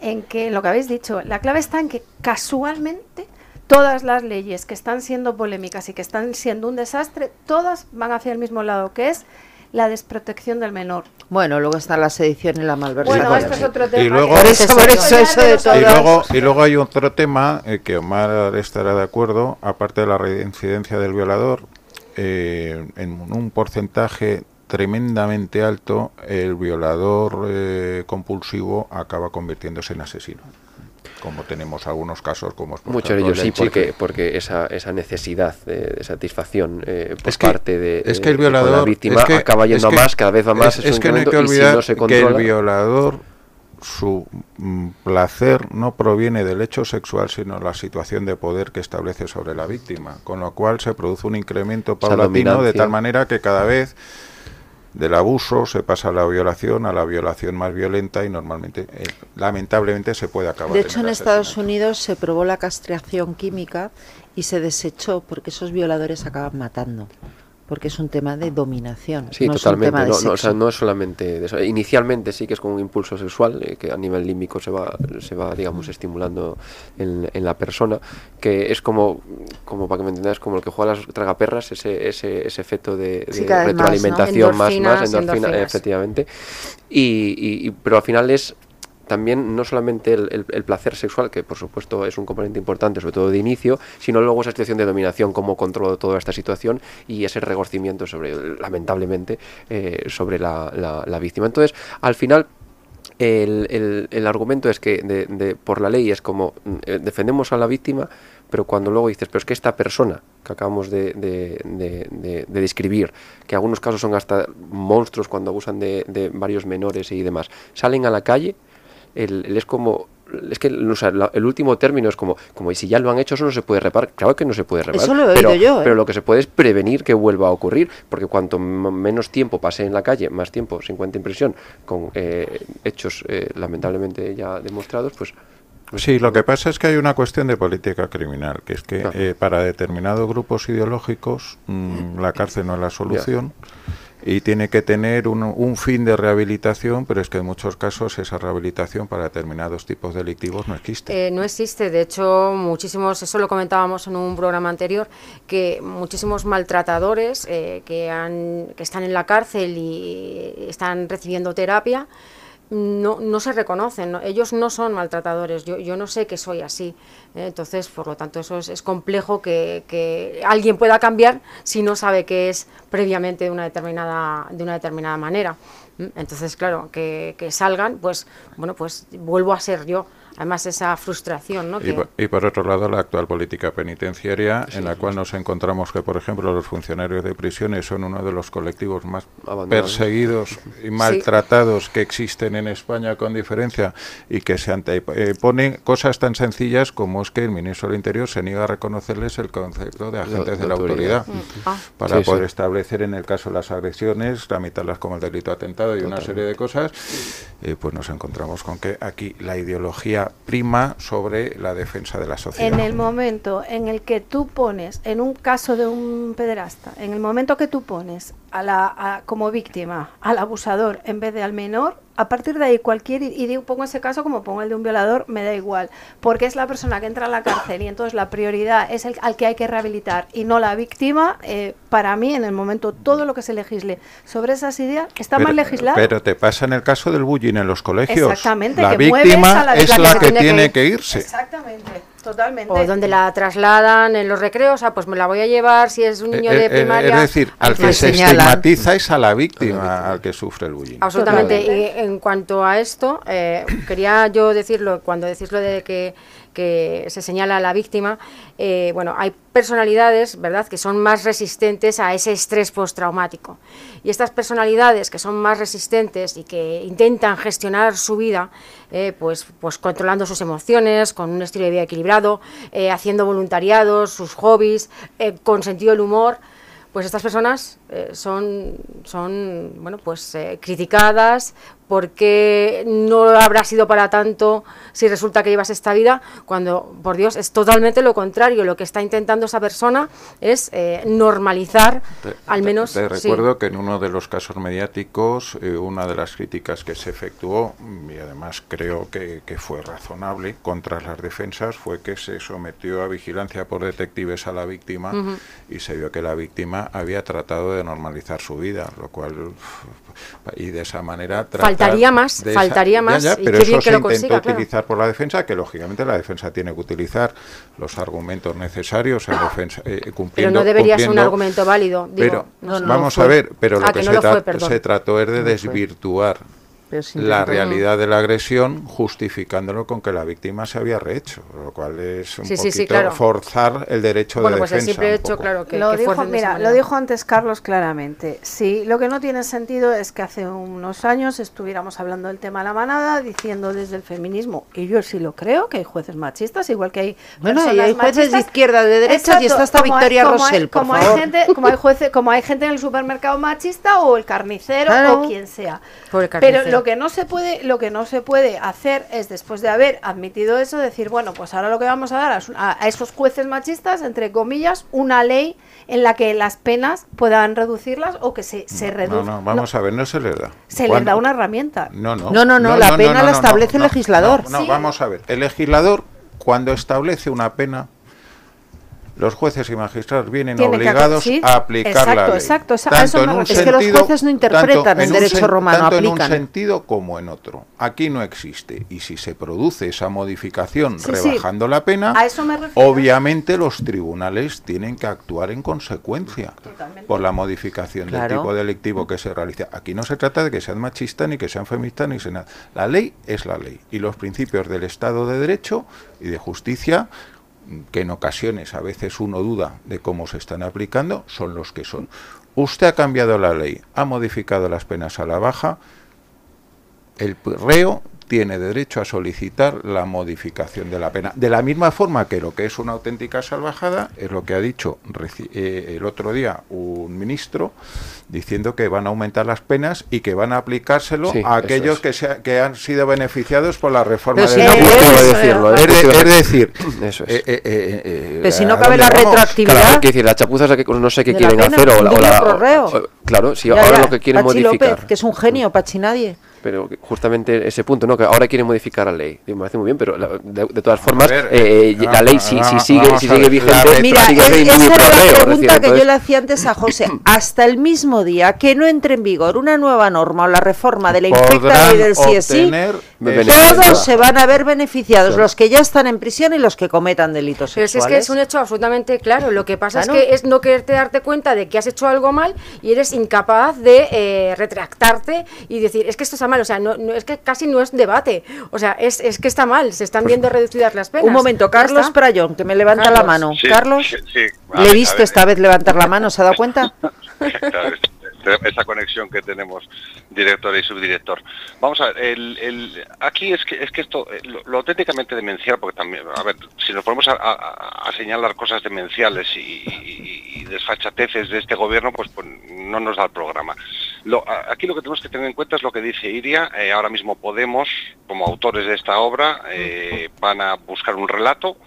en que lo que habéis dicho, la clave está en que casualmente todas las leyes que están siendo polémicas y que están siendo un desastre, todas van hacia el mismo lado, que es la desprotección del menor. Bueno, luego está la sedición y la malversación. Bueno, esto es otro tema. Y luego, y luego, hay otro tema eh, que Omar estará de acuerdo, aparte de la reincidencia del violador, eh, en un porcentaje tremendamente alto, el violador eh, compulsivo acaba convirtiéndose en asesino. Como tenemos algunos casos como es muchos de ellos sí porque porque esa, esa necesidad de, satisfacción eh, por parte de, es que el violador la víctima acaba yendo a más cada vez va más es, que no hay que olvidar que el violador su placer no proviene del hecho sexual, sino la situación de poder que establece sobre la víctima, con lo cual se produce un incremento paulatino de tal manera que cada vez del abuso se pasa a la violación, a la violación más violenta y normalmente, eh, lamentablemente, se puede acabar. De hecho, en Estados Unidos se probó la castración química y se desechó porque esos violadores acaban matando porque es un tema de dominación. Sí, totalmente. no, o sea, no, es solamente de eso. Inicialmente sí que es como un impulso sexual eh, que a nivel límbico se va, se va digamos, estimulando en, en, la persona, que es como, como para que me entendáis, como el que juega las tragaperras, ese, ese, ese efecto de, retroalimentación más, más, endorfina, efectivamente. Y, y, pero al final es también no solamente el, placer sexual, que por supuesto es un componente importante, sobre todo de inicio, sino luego esa situación de dominación, cómo controlo toda esta situación y ese regorcimiento sobre, lamentablemente, eh, sobre la, la, víctima. Entonces, al final, el, el, argumento es que de, por la ley es como eh, defendemos a la víctima, pero cuando luego dices, pero es que esta persona que acabamos de, de, describir, que en algunos casos son hasta monstruos cuando abusan de, varios menores y demás, salen a la calle el, es como es que el último término es como, como y si ya lo han hecho, eso no se puede reparar. Claro que no se puede reparar. Eso lo he pero, yo. ¿eh? Pero lo que se puede es prevenir que vuelva a ocurrir, porque cuanto menos tiempo pase en la calle, más tiempo se encuentre en prisión con eh, hechos eh, lamentablemente ya demostrados, pues. pues sí, lo que pasa es que hay una cuestión de política criminal, que es que para determinados grupos ideológicos mm, la cárcel no es la solución y tiene que tener un, un, fin de rehabilitación, pero es que en muchos casos esa rehabilitación para determinados tipos delictivos no existe. Eh, no existe, de hecho, muchísimos, eso lo comentábamos en un programa anterior, que muchísimos maltratadores eh, que, han, que están en la cárcel y están recibiendo terapia, no, no se reconocen, ellos no son maltratadores, yo, yo no sé que soy así. ¿eh? Entonces, por lo tanto, eso es, complejo que, que, alguien pueda cambiar si no sabe que es previamente de una determinada, de una determinada manera. Entonces, claro, que, que salgan, pues, bueno, pues vuelvo a ser yo además esa frustración. ¿no? Y, por, otro lado, la actual política penitenciaria, en la cual nos encontramos que, por ejemplo, los funcionarios de prisiones son uno de los colectivos más perseguidos y maltratados que existen en España con diferencia y que se anteponen eh, cosas tan sencillas como es que el ministro del Interior se niega a reconocerles el concepto de agentes de la autoridad, ah. para poder establecer en el caso las agresiones, tramitarlas como el delito atentado y una serie de cosas, eh, pues nos encontramos con que aquí la ideología prima sobre la defensa de la sociedad. En el momento en el que tú pones, en un caso de un pederasta, en el momento que tú pones a la, como víctima al abusador en vez de al menor, a partir de ahí cualquier, y digo, pongo ese caso como pongo el de un violador, me da igual, porque es la persona que entra a la cárcel y entonces la prioridad es el al que hay que rehabilitar y no la víctima, eh, para mí en el momento todo lo que se legisle sobre esas ideas está mal legislado. Pero te pasa en el caso del bullying en los colegios. Exactamente. La víctima es la que, tiene que irse. Exactamente. Totalmente. O donde la trasladan en los recreos, ah, pues me la voy a llevar si es un niño eh, de eh, primaria. es decir, al que se estigmatiza es a la víctima, al que sufre el bullying. Absolutamente. Y en cuanto a esto, eh, quería yo decirlo, cuando decís lo de que que se señala a la víctima, eh, bueno, hay personalidades, ¿verdad?, que son más resistentes a ese estrés postraumático. Y estas personalidades que son más resistentes y que intentan gestionar su vida, eh, pues, pues controlando sus emociones, con un estilo de vida equilibrado, eh, haciendo voluntariados, sus hobbies, con sentido del humor, pues estas personas son, son bueno, pues, criticadas ¿por qué no habrá sido para tanto si resulta que llevas esta vida? Cuando, por Dios, es totalmente lo contrario. Lo que está intentando esa persona es eh, normalizar, al menos... Te, recuerdo que en uno de los casos mediáticos, eh, una de las críticas que se efectuó, y además creo que, fue razonable, contra las defensas, fue que se sometió a vigilancia por detectives a la víctima y se vio que la víctima había tratado de normalizar su vida, lo cual y de esa manera faltaría más faltaría más pero eso se intentó utilizar por la defensa que lógicamente la defensa tiene que utilizar los argumentos necesarios en defensa eh, pero no debería ser un argumento válido pero vamos a ver pero lo ah, que, se, se, trató es de desvirtuar la realidad de la agresión justificándolo con que la víctima se había rehecho, lo cual es un poquito forzar el derecho de pues defensa. hecho, claro, que, lo dijo, mira, lo dijo antes Carlos claramente. Sí, lo que no tiene sentido es que hace unos años estuviéramos hablando del tema de la manada, diciendo desde el feminismo, y yo sí lo creo, que hay jueces machistas, igual que hay bueno, y hay jueces de izquierda, de derecha, y está esta Victoria Rosell, como Hay gente, como hay jueces, como hay gente en el supermercado machista o el carnicero o quien sea. Pero lo que no se puede, lo que no se puede hacer es después de haber admitido eso decir, bueno, pues ahora lo que vamos a dar a, esos jueces machistas, entre comillas, una ley en la que las penas puedan reducirlas o que se, se reduzcan. No, no, vamos a ver, no se le da. Se le da una herramienta. No, no. No, no, no, la pena la establece el legislador. No, vamos a ver. El legislador, cuando establece una pena, los jueces y magistrados vienen obligados a aplicar la ley. Exacto, exacto. es que los jueces no interpretan el derecho romano, tanto aplican. en un sentido como en otro. Aquí no existe. Y si se produce esa modificación rebajando la pena, obviamente los tribunales tienen que actuar en consecuencia por la modificación del tipo delictivo que se realiza. Aquí no se trata de que sean machistas, ni que sean feministas, ni nada. La ley es la ley. Y los principios del Estado de Derecho y de justicia que en ocasiones a veces uno duda de cómo se están aplicando, son los que son. Usted ha cambiado la ley, ha modificado las penas a la baja, el reo tiene derecho a solicitar la modificación de la pena. De la misma forma que lo que es una auténtica salvajada es lo que ha dicho eh, el otro día un ministro diciendo que van a aumentar las penas y que van a aplicárselo a aquellos que, que han sido beneficiados por la reforma de la decirlo, es, decir, eso es. Eh, eh, pero si no cabe la retroactividad. Claro, decir, las chapuzas no sé qué quieren hacer o la, claro, si ahora lo que quieren modificar. que es un genio, Pachi nadie pero justamente ese punto, ¿no? Que ahora quieren modificar la ley. me parece muy bien, pero de, todas formas, eh, la ley si, si sigue, si sigue vigente, Mira, sigue es, esa era la pregunta que yo le hacía antes a José. Hasta el mismo día que no entre en vigor una nueva norma o la reforma de la infecta ley del CSI, todos se van a ver beneficiados, los que ya están en prisión y los que cometan delitos pero sexuales. Pero es que es un hecho absolutamente claro. Lo que pasa es que es no quererte darte cuenta de que has hecho algo mal y eres incapaz de eh, retractarte y decir, es que esto está mal o sea, no, es que casi no es debate, o sea, es, es que está mal, se están pues viendo reducidas las penas. Un momento, Carlos Prayón, que me levanta la mano. Carlos, le he visto esta vez levantar la mano, ¿se ha dado cuenta? esa conexión que tenemos director y subdirector. Vamos a ver, el, aquí es que, es que esto, eh, lo, auténticamente demencial, porque también, a ver, si nos ponemos a, señalar cosas demenciales y, desfachateces de este gobierno, pues, pues, no nos da el programa. Aquí lo que tenemos que tener en cuenta es lo que dice Iria, eh, ahora mismo Podemos, como autores de esta obra, eh, van a buscar un relato,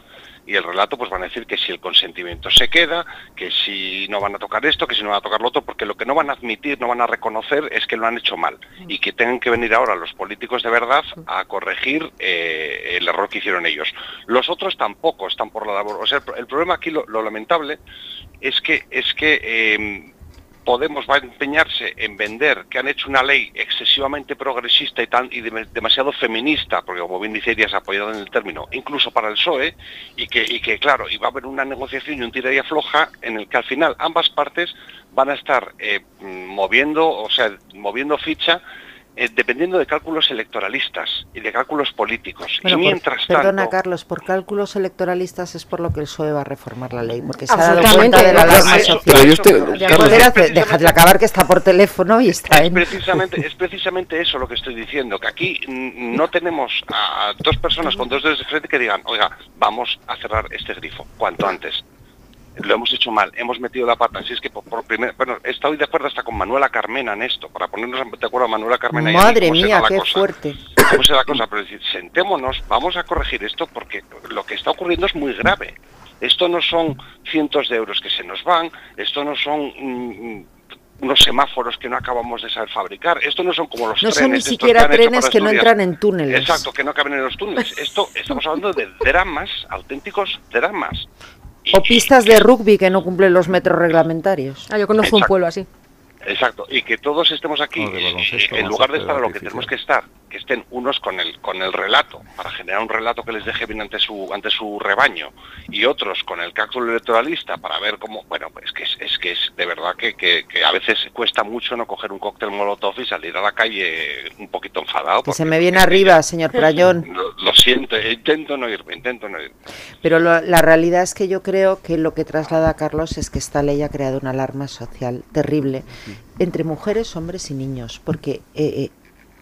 y el relato pues van a decir que si el consentimiento se queda, que si no van a tocar esto, que si no van a tocar lo otro, porque lo que no van a admitir, no van a reconocer es que lo han hecho mal y que tengan que venir ahora los políticos de verdad a corregir eh, el error que hicieron ellos. Los otros tampoco están por la labor. O sea, el, problema aquí, lo, lamentable, es que, es que Podemos va a empeñarse en vender que han hecho una ley excesivamente progresista y, demasiado feminista, porque como bien dice ha apoyado en el término, incluso para el PSOE, y que, claro, y va a haber una negociación y un tira floja en el que al final ambas partes van a estar eh, moviendo, o sea, moviendo ficha eh, dependiendo de cálculos electoralistas y de cálculos políticos. y mientras Perdona, Carlos, por cálculos electoralistas es por lo que el PSOE va a reformar la ley, porque se ha dado cuenta de la alarma social. Dejadle acabar que está por teléfono y está es Precisamente, es precisamente eso lo que estoy diciendo, que aquí no tenemos a dos personas con dos dedos de frente que digan, oiga, vamos a cerrar este grifo cuanto antes. Lo hemos hecho mal, hemos metido la pata. Así es que por, primer, bueno, estoy de acuerdo hasta con Manuela Carmena en esto, para ponernos de acuerdo a Manuela Carmena. Madre mía, qué fuerte. ¿Cómo la cosa? Pero decir, sentémonos, vamos a corregir esto porque lo que está ocurriendo es muy grave. Esto no son cientos de euros que se nos van, esto no son mm, unos semáforos que no acabamos de saber fabricar. Esto no son como los trenes. No son ni siquiera trenes que no entran en túneles. Exacto, que no caben en los túneles. Esto estamos hablando de dramas, auténticos dramas. O pistas de rugby que no cumplen los metros reglamentarios. Ah, yo conozco un pueblo así. Exacto, y que todos estemos aquí, en lugar de estar a lo que tenemos que estar, que estén unos con el con el relato, para generar un relato que les deje bien ante su ante su rebaño, y otros con el cálculo electoralista para ver cómo, bueno, pues que es, es que es de verdad que, que, a veces cuesta mucho no coger un cóctel molotov y salir a la calle un poquito enfadado. Que se me viene arriba, señor Prayón. Lo, siento, intento no irme, intento no irme. Pero la realidad es que yo creo que lo que traslada a Carlos es que esta ley ha creado una alarma social terrible entre mujeres, hombres y niños, porque eh, eh,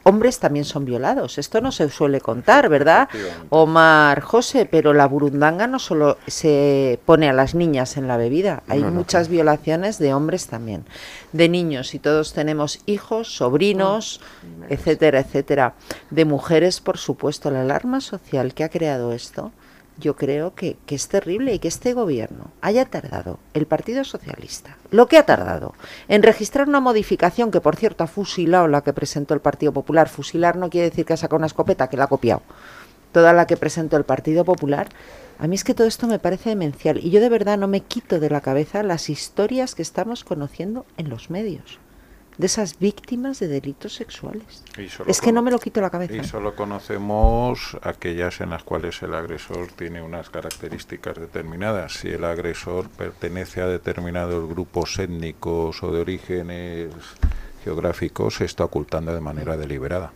hombres también son violados. Esto no se suele contar, ¿verdad? Omar José, pero la burundanga no solo se pone a las niñas en la bebida, hay muchas violaciones de hombres también, de niños, y todos tenemos hijos, sobrinos, etcétera, etcétera. De mujeres, por supuesto, la alarma social que ha creado esto yo creo que, es terrible y que este gobierno haya tardado, el Partido Socialista, lo que ha tardado en registrar una modificación que, por cierto, ha fusilado la que presentó el Partido Popular. Fusilar no quiere decir que ha sacado una escopeta, que la ha copiado. Toda la que presentó el Partido Popular. A mí es que todo esto me parece demencial y yo de verdad no me quito de la cabeza las historias que estamos conociendo en los medios de esas víctimas de delitos sexuales. Es que no me lo quito la cabeza. Y solo conocemos aquellas en las cuales el agresor tiene unas características determinadas. Si el agresor pertenece a determinados grupos étnicos o de orígenes geográficos, se está ocultando de manera deliberada.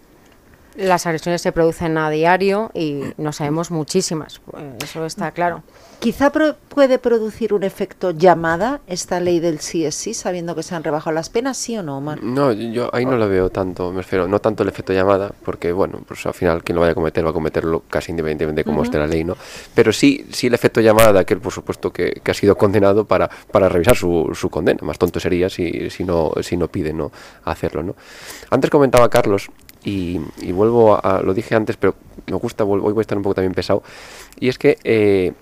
Las agresiones se producen a diario y no sabemos muchísimas, eso está claro. Quizá puede producir un efecto llamada esta ley del sí es sí, sabiendo que se han rebajado las penas, ¿sí o no, Omar? No, yo ahí no lo veo tanto, me refiero, no tanto el efecto llamada, porque bueno, pues al final quien lo vaya a cometer va a cometerlo casi independientemente de cómo esté la ley, ¿no? Pero sí, sí el efecto llamada de aquel, por supuesto, que, ha sido condenado para, para revisar su, su condena. Más tonto sería si, si, no, si no pide no hacerlo, ¿no? Antes comentaba Carlos y, vuelvo a, lo dije antes, pero me gusta, hoy voy a estar un poco también pesado, y es que eh,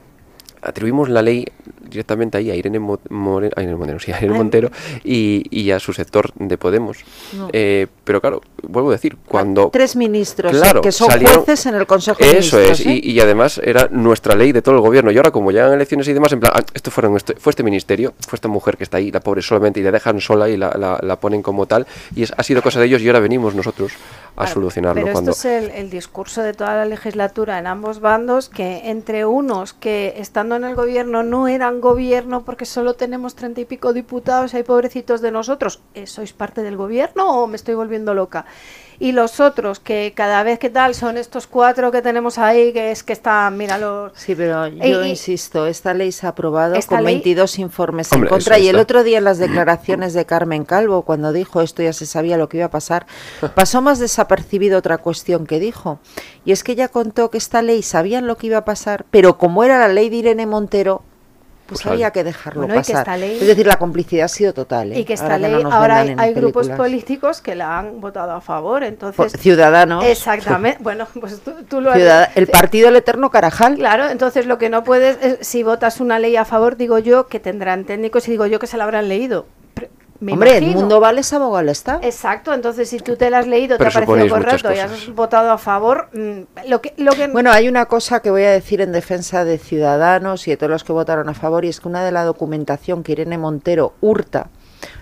atribuimos la ley directamente ahí a Irene, Montero y, a su sector de Podemos. Eh, pero claro, vuelvo a decir, cuando... Tres ministros que son jueces en el Consejo de Eso es, ¿eh? y, además era nuestra ley de todo el gobierno. Y ahora como llegan elecciones y demás, en plan, ah, esto fueron, fue este ministerio, fue esta mujer que está ahí, la pobre solamente, y la dejan sola y la, la, ponen como tal, y es, ha sido cosa de ellos y ahora venimos nosotros a solucionarlo. Pero cuando... esto es el, discurso de toda la legislatura en ambos bandos, que entre unos que estando en el gobierno no eran gobierno porque solo tenemos treinta y pico diputados, hay pobrecitos de nosotros, ¿Eh, ¿sois parte del gobierno o me estoy volviendo loca? y los otros que cada vez que tal son estos cuatro que tenemos ahí que es que están, míralo. Sí, pero yo insisto, esta ley se ha aprobado con 22 informes en contra y el otro día en las declaraciones de Carmen Calvo cuando dijo esto ya se sabía lo que iba a pasar, pasó más desapercibido otra cuestión que dijo y es que ella contó que esta ley sabían lo que iba a pasar, pero como era la ley de Irene Montero pues, pues había que dejarlo pasar. es decir, la complicidad ha sido total. Y ¿eh? que esta ahora ley, ahora hay, grupos políticos que la han votado a favor, entonces... ciudadanos. Exactamente, bueno, pues tú, lo has... El partido El Eterno Carajal. Claro, entonces lo que no puedes, si votas una ley a favor, digo yo, que tendrán técnicos y digo yo que se la habrán leído. Hombre, el mundo vale es abogado está. Exacto, entonces si tú te la has leído, te ha parecido correcto y has votado a favor, mm, lo que, lo que... Bueno, hay una cosa que voy a decir en defensa de Ciudadanos y de todos los que votaron a favor, y es que una de la documentación que Irene Montero hurta,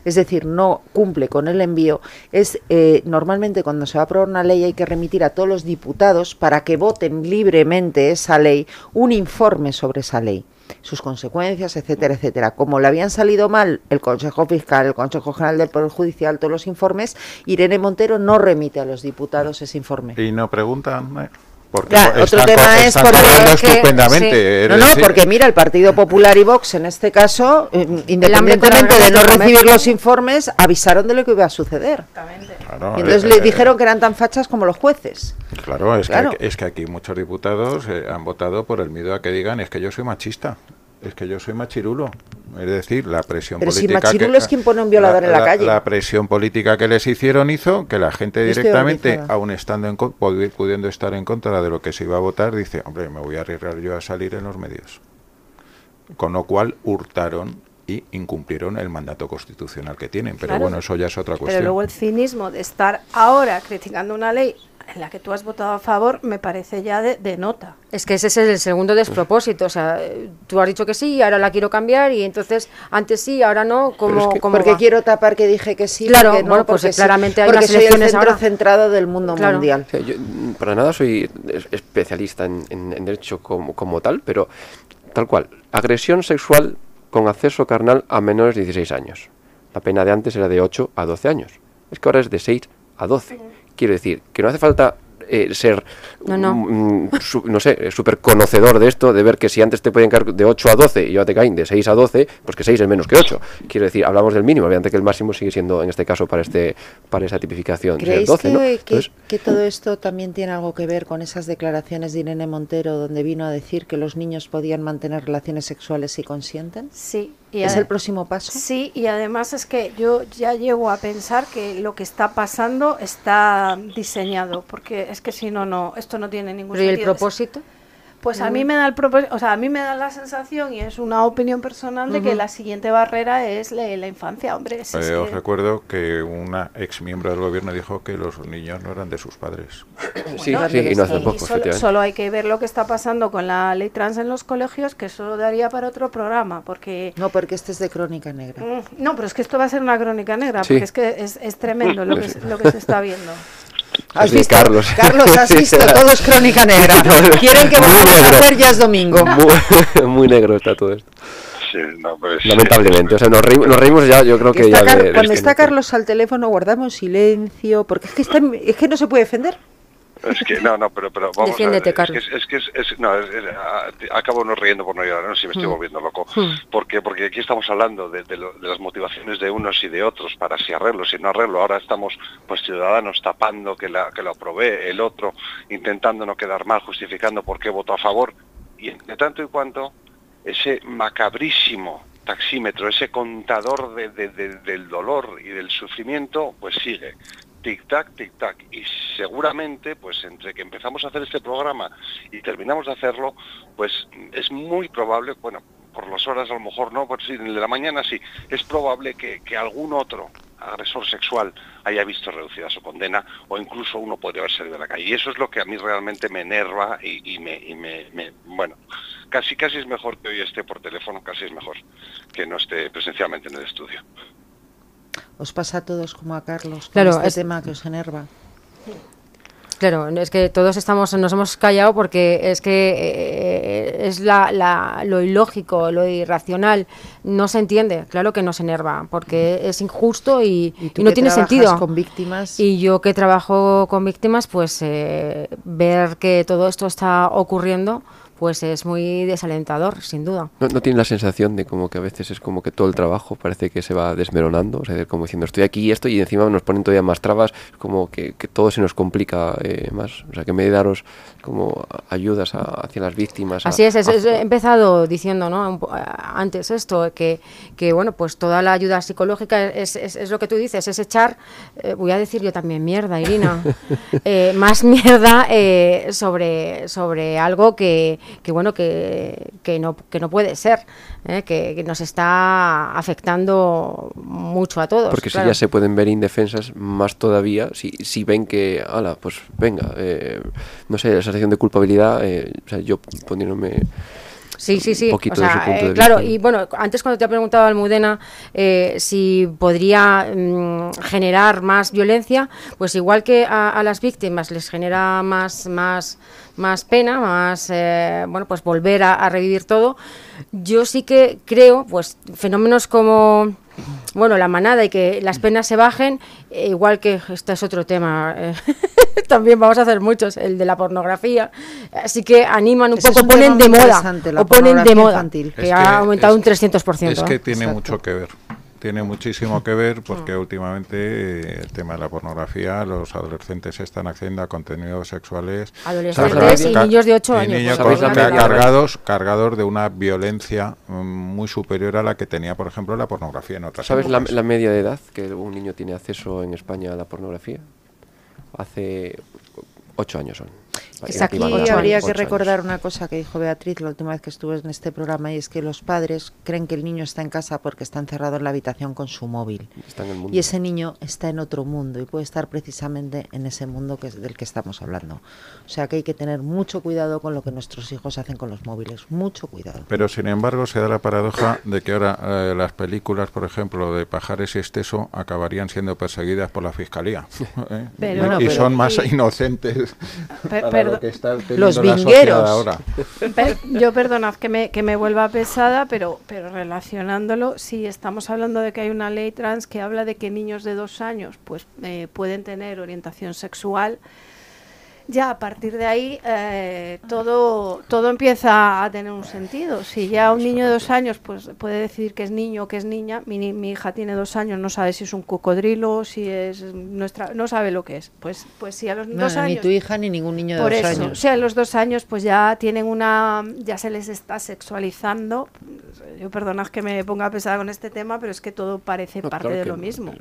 es decir, no cumple con el envío, es eh, normalmente cuando se va a aprobar una ley hay que remitir a todos los diputados para que voten libremente esa ley un informe sobre esa ley sus consecuencias, etcétera, etcétera. Como le habían salido mal el Consejo Fiscal, el Consejo General del Poder Judicial, todos los informes, Irene Montero no remite a los diputados ese informe. Y no preguntan. ¿Eh? Porque otro tema es porque estupendamente. No, no, porque mira, el Partido Popular y Vox en este caso, eh, independientemente de no recibir los informes, avisaron de lo que iba a suceder. y entonces le eh, dijeron que eran tan fachas como los jueces. Claro, es, Que, es que aquí muchos diputados han votado por el miedo a que digan es que yo soy machista. Es que yo soy machirulo. Es decir, la presión Pero política. si Machirulo es quien pone un violador en la, calle. La presión política que les hicieron hizo que la gente directamente, aun estando en, pudiendo estar en contra de lo que se iba a votar, dice: Hombre, me voy a arriesgar yo a salir en los medios. Con lo cual hurtaron y incumplieron el mandato constitucional que tienen. Pero bueno, eso ya es otra cuestión. Pero luego el cinismo de estar ahora criticando una ley en la que tú has votado a favor me parece ya de, nota. Es que ese es el segundo despropósito. O sea, tú has dicho que sí, ahora la quiero cambiar y entonces antes sí, ahora no. como porque quiero tapar que dije que sí. Claro, no, bueno, pues claramente hay porque soy el centro centrado del mundo mundial. yo, para nada soy especialista en, en derecho como, como tal, pero tal cual. Agresión sexual con acceso carnal a menores de 16 años. La pena de antes era de 8 a 12 años. Es que ahora es de 6 a 12. Quiero decir que no hace falta eh, ser, no, no. Mm, no sé, súper conocedor de esto, de ver que si antes te podían caer de 8 a 12 y ahora te caen de 6 a 12, pues que 6 es menos que 8. Quiero decir, hablamos del mínimo, obviamente que el máximo sigue siendo, en este caso, para este para esa tipificación, ¿Creéis 12, que, que, todo esto también tiene algo que ver con esas declaraciones de Irene Montero, donde vino a decir que los niños podían mantener relaciones sexuales si consienten? Sí, ¿Es el próximo paso? Sí, y además es que yo ya llego a pensar que lo que está pasando está diseñado, porque es que si no, no, esto no tiene ningún sentido. ¿Y el propósito? Pues a mí me da el o sea, a mí me da la sensación y es una opinión personal de que la siguiente barrera es la, infancia, hombre. Eh, os recuerdo que una ex miembro del gobierno dijo que los niños no eran de sus padres. sí, sí, y no hace poco, solo, solo, hay que ver lo que está pasando con la ley trans en los colegios, que eso daría para otro programa, porque... No, porque este es de crónica negra. Mm, no, pero es que esto va a ser una crónica negra, porque es que es, es tremendo lo que, lo que se está viendo. ¿Has visto? Carlos. Carlos, has visto, todo es crónica negra. Quieren que vamos a hacer ya es domingo. Muy, negro está todo esto. Lamentablemente, o sea, nos reímos, ya, yo creo que, ya. cuando está Carlos al teléfono guardamos silencio, porque es que, está, es que no se puede defender. Es que no, no, pero, pero vamos a ver. Es que es, es, no, acabo no riendo por no llorar, no sé si me estoy hmm. volviendo loco. Hmm. porque Porque aquí estamos hablando de, de, las motivaciones de unos y de otros para si arreglo, si no arreglo. Ahora estamos, pues, ciudadanos tapando que, la, que lo aprobé, el otro intentando no quedar mal, justificando por qué voto a favor. Y de tanto y cuanto, ese macabrísimo taxímetro, ese contador de, del dolor y del sufrimiento, pues sigue tic-tac, tic-tac. Y seguramente, pues entre que empezamos a hacer este programa y terminamos de hacerlo, pues es muy probable, bueno, por las horas a lo mejor no, por si de la mañana sí, es probable que, algún otro agresor sexual haya visto reducida su condena o incluso uno podría haber salido de la calle. Y eso es lo que a mí realmente me enerva y me, bueno, casi casi es mejor que hoy esté por teléfono, casi es mejor que no esté presencialmente en el estudio. Os pasa a todos como a Carlos, con este tema que os enerva. Claro, es que todos estamos, nos hemos callado porque es que eh, es la, lo ilógico, lo irracional, no se entiende, claro que nos enerva, porque es injusto y, no tiene sentido. con víctimas? Y yo que trabajo con víctimas, pues eh, ver que todo esto está ocurriendo, pues es muy desalentador, sin duda. ¿No, ¿No tiene la sensación de como que a veces es como que todo el trabajo parece que se va desmeronando? O sea, como diciendo, estoy aquí y esto, y encima nos ponen todavía más trabas, como que, que todo se nos complica eh, más. O sea, que me daros como ayudas hacia las víctimas. Así es, he empezado diciendo ¿no? antes esto, que, que bueno, pues toda la ayuda psicológica es, es, lo que tú dices, es echar, eh, voy a decir yo también mierda, Irina, eh, más mierda sobre, sobre algo que que bueno, que, que, no, que no puede ser, ¿eh? que, nos está afectando mucho a todos. Porque si ya se pueden ver indefensas, más todavía, si, si ven que, ala, pues venga, eh, no sé, la sensación de culpabilidad, eh, o sea, yo poniéndome... Sí, sí, sí. claro, y bueno, antes cuando te ha preguntado Almudena si podría mm, generar más violencia, pues igual que a, a, las víctimas les genera más, más más pena, más, eh, bueno, pues volver a, revivir todo. Yo sí que creo, pues, fenómenos como, bueno, la manada y que las penas se bajen, eh, igual que este es otro tema, eh, también vamos a hacer muchos, el de la pornografía, así que animan un poco, ponen de moda, o ponen de moda, que, ha aumentado un 300%. Es que tiene mucho que ver tiene muchísimo que ver porque mm. últimamente eh, el tema de la pornografía, los adolescentes están accediendo a contenidos sexuales. Adolescentes y niños de 8 años. Niños cargados, cargados de una violencia mm, muy superior a la que tenía, por ejemplo, la pornografía en otras ¿Sabes la, la media de edad que un niño tiene acceso en España a la pornografía? Hace 8 años son. Es aquí habría que recordar una cosa que dijo Beatriz la última vez que estuve en este programa y es que los padres creen que el niño está en casa porque está encerrado en la habitación con su móvil. Y ese niño está en otro mundo y puede estar precisamente en ese mundo que es del que estamos hablando. O sea que hay que tener mucho cuidado con lo que nuestros hijos hacen con los móviles, mucho cuidado. Pero sin embargo se da la paradoja de que ahora eh, las películas, por ejemplo, de Pajares y Esteso acabarían siendo perseguidas por la fiscalía. ¿eh? y son más inocentes los vingueros. yo perdonad que me, que me vuelva pesada, pero, pero relacionándolo, si estamos hablando de que hay una ley trans que habla de que niños de dos años pues eh, pueden tener orientación sexual, ya a partir de ahí eh, todo, todo empieza a tener un sentido. Si ya un niño de dos años pues puede decidir que es niño o que es niña, mi, mi hija tiene dos años, no sabe si es un cocodrilo, si es nuestra, no sabe lo que es. Pues, pues si a los dos años. Ni tu hija ni ningún niño de por dos eso, años. Sea, a los dos años pues ya tienen una, ya se les está sexualizando. Yo perdonad que me ponga pesada con este tema, pero es que todo parece parte de lo mismo.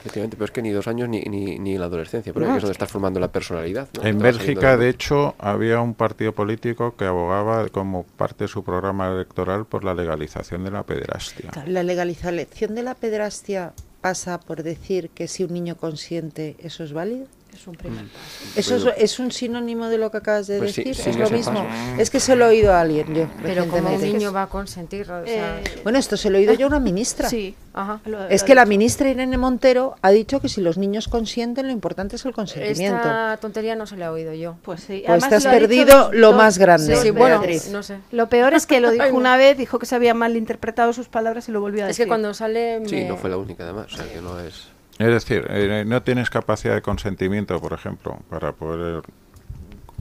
Efectivamente, pero es que ni dos años ni, ni, ni la adolescencia, pero es donde estás formando la personalidad. En Bélgica, de hecho, había un partido político que abogaba como parte de su programa electoral por la legalización de la pederastia. La legalización de la pederastia pasa por decir que si un niño consiente eso es válido. Es un primer mm. ¿Eso es, un sinónimo de lo que acabas de pues decir? ¿Es lo mismo? Es que se lo he oído a alguien yo. Pero como un niño va a consentir. Eh, bueno, esto se lo he oído yo a una ministra. Sí. es que la ministra Irene Montero ha dicho que si los niños consienten, lo importante es el consentimiento. Esta tontería no se la he oído yo. Pues sí. Pues te has perdido lo más grande. Sí, bueno, no sé. Lo peor es que lo dijo una vez, dijo que se había malinterpretado sus palabras y lo volvió a decir. Es que cuando sale... Sí, no fue la única además, o sea que no es... Es decir, eh, no tienes capacidad de consentimiento, por ejemplo, para poder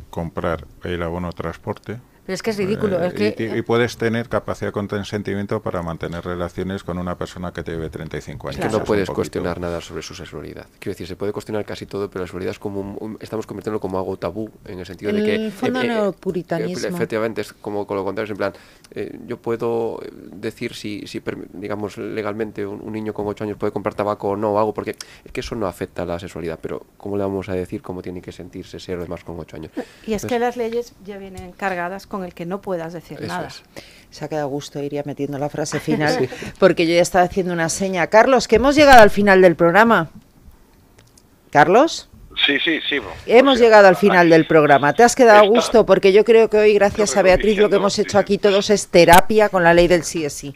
comprar el abono transporte pero es que es ridículo. Eh, y, puedes tener capacidad de consentimiento para mantener relaciones con una persona que te lleve 35 años. Es que no puedes cuestionar nada sobre su sexualidad. Quiero decir, se puede cuestionar casi todo, pero la sexualidad es como estamos convirtiéndolo como algo tabú, en el sentido de que... Fondo eh, eh, puritanismo. efectivamente, es como con lo contrario, en plan, yo puedo decir si, si digamos, legalmente un, niño con 8 años puede comprar tabaco o no, o algo, porque es que eso no afecta a la sexualidad, pero ¿cómo le vamos a decir cómo tiene que sentirse ser además con 8 años? Y es que las leyes ya vienen cargadas con el que no puedas decir nada. Se ha quedado gusto, iría metiendo la frase final, porque yo ya estaba haciendo una seña. Carlos, que hemos llegado al final del programa. Carlos. Sí, sí, sí. Hemos llegado al final del programa. ¿Te has quedado a gusto? Porque yo creo que hoy, gracias a Beatriz, lo que hemos hecho aquí todos es terapia con la ley del sí es sí.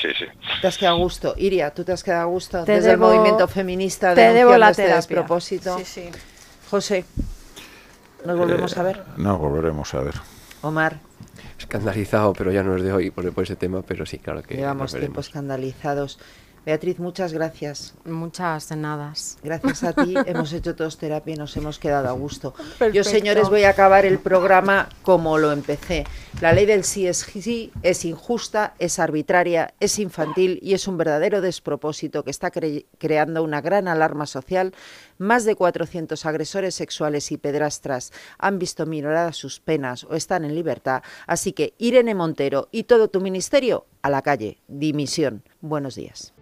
Sí, sí. ¿Te has quedado a gusto? Iria, ¿tú te has quedado a gusto desde el movimiento feminista de debo la este despropósito? Sí, sí. José, ¿nos volvemos a ver? Eh, no, volveremos a ver. Omar. Escandalizado, pero ya no es de hoy por, ese tema, pero sí, claro que. Llevamos tiempo escandalizados. Beatriz, muchas gracias. Muchas de nada. Gracias a ti hemos hecho todos terapia y nos hemos quedado a gusto. Yo, señores, voy a acabar el programa como lo empecé. La ley del sí es sí, es injusta, es arbitraria, es infantil y es un verdadero despropósito que está creando una gran alarma social. Más de 400 agresores sexuales y pedrastras han visto minoradas sus penas o están en libertad. Así que Irene Montero y todo tu ministerio a la calle. Dimisión. Buenos días.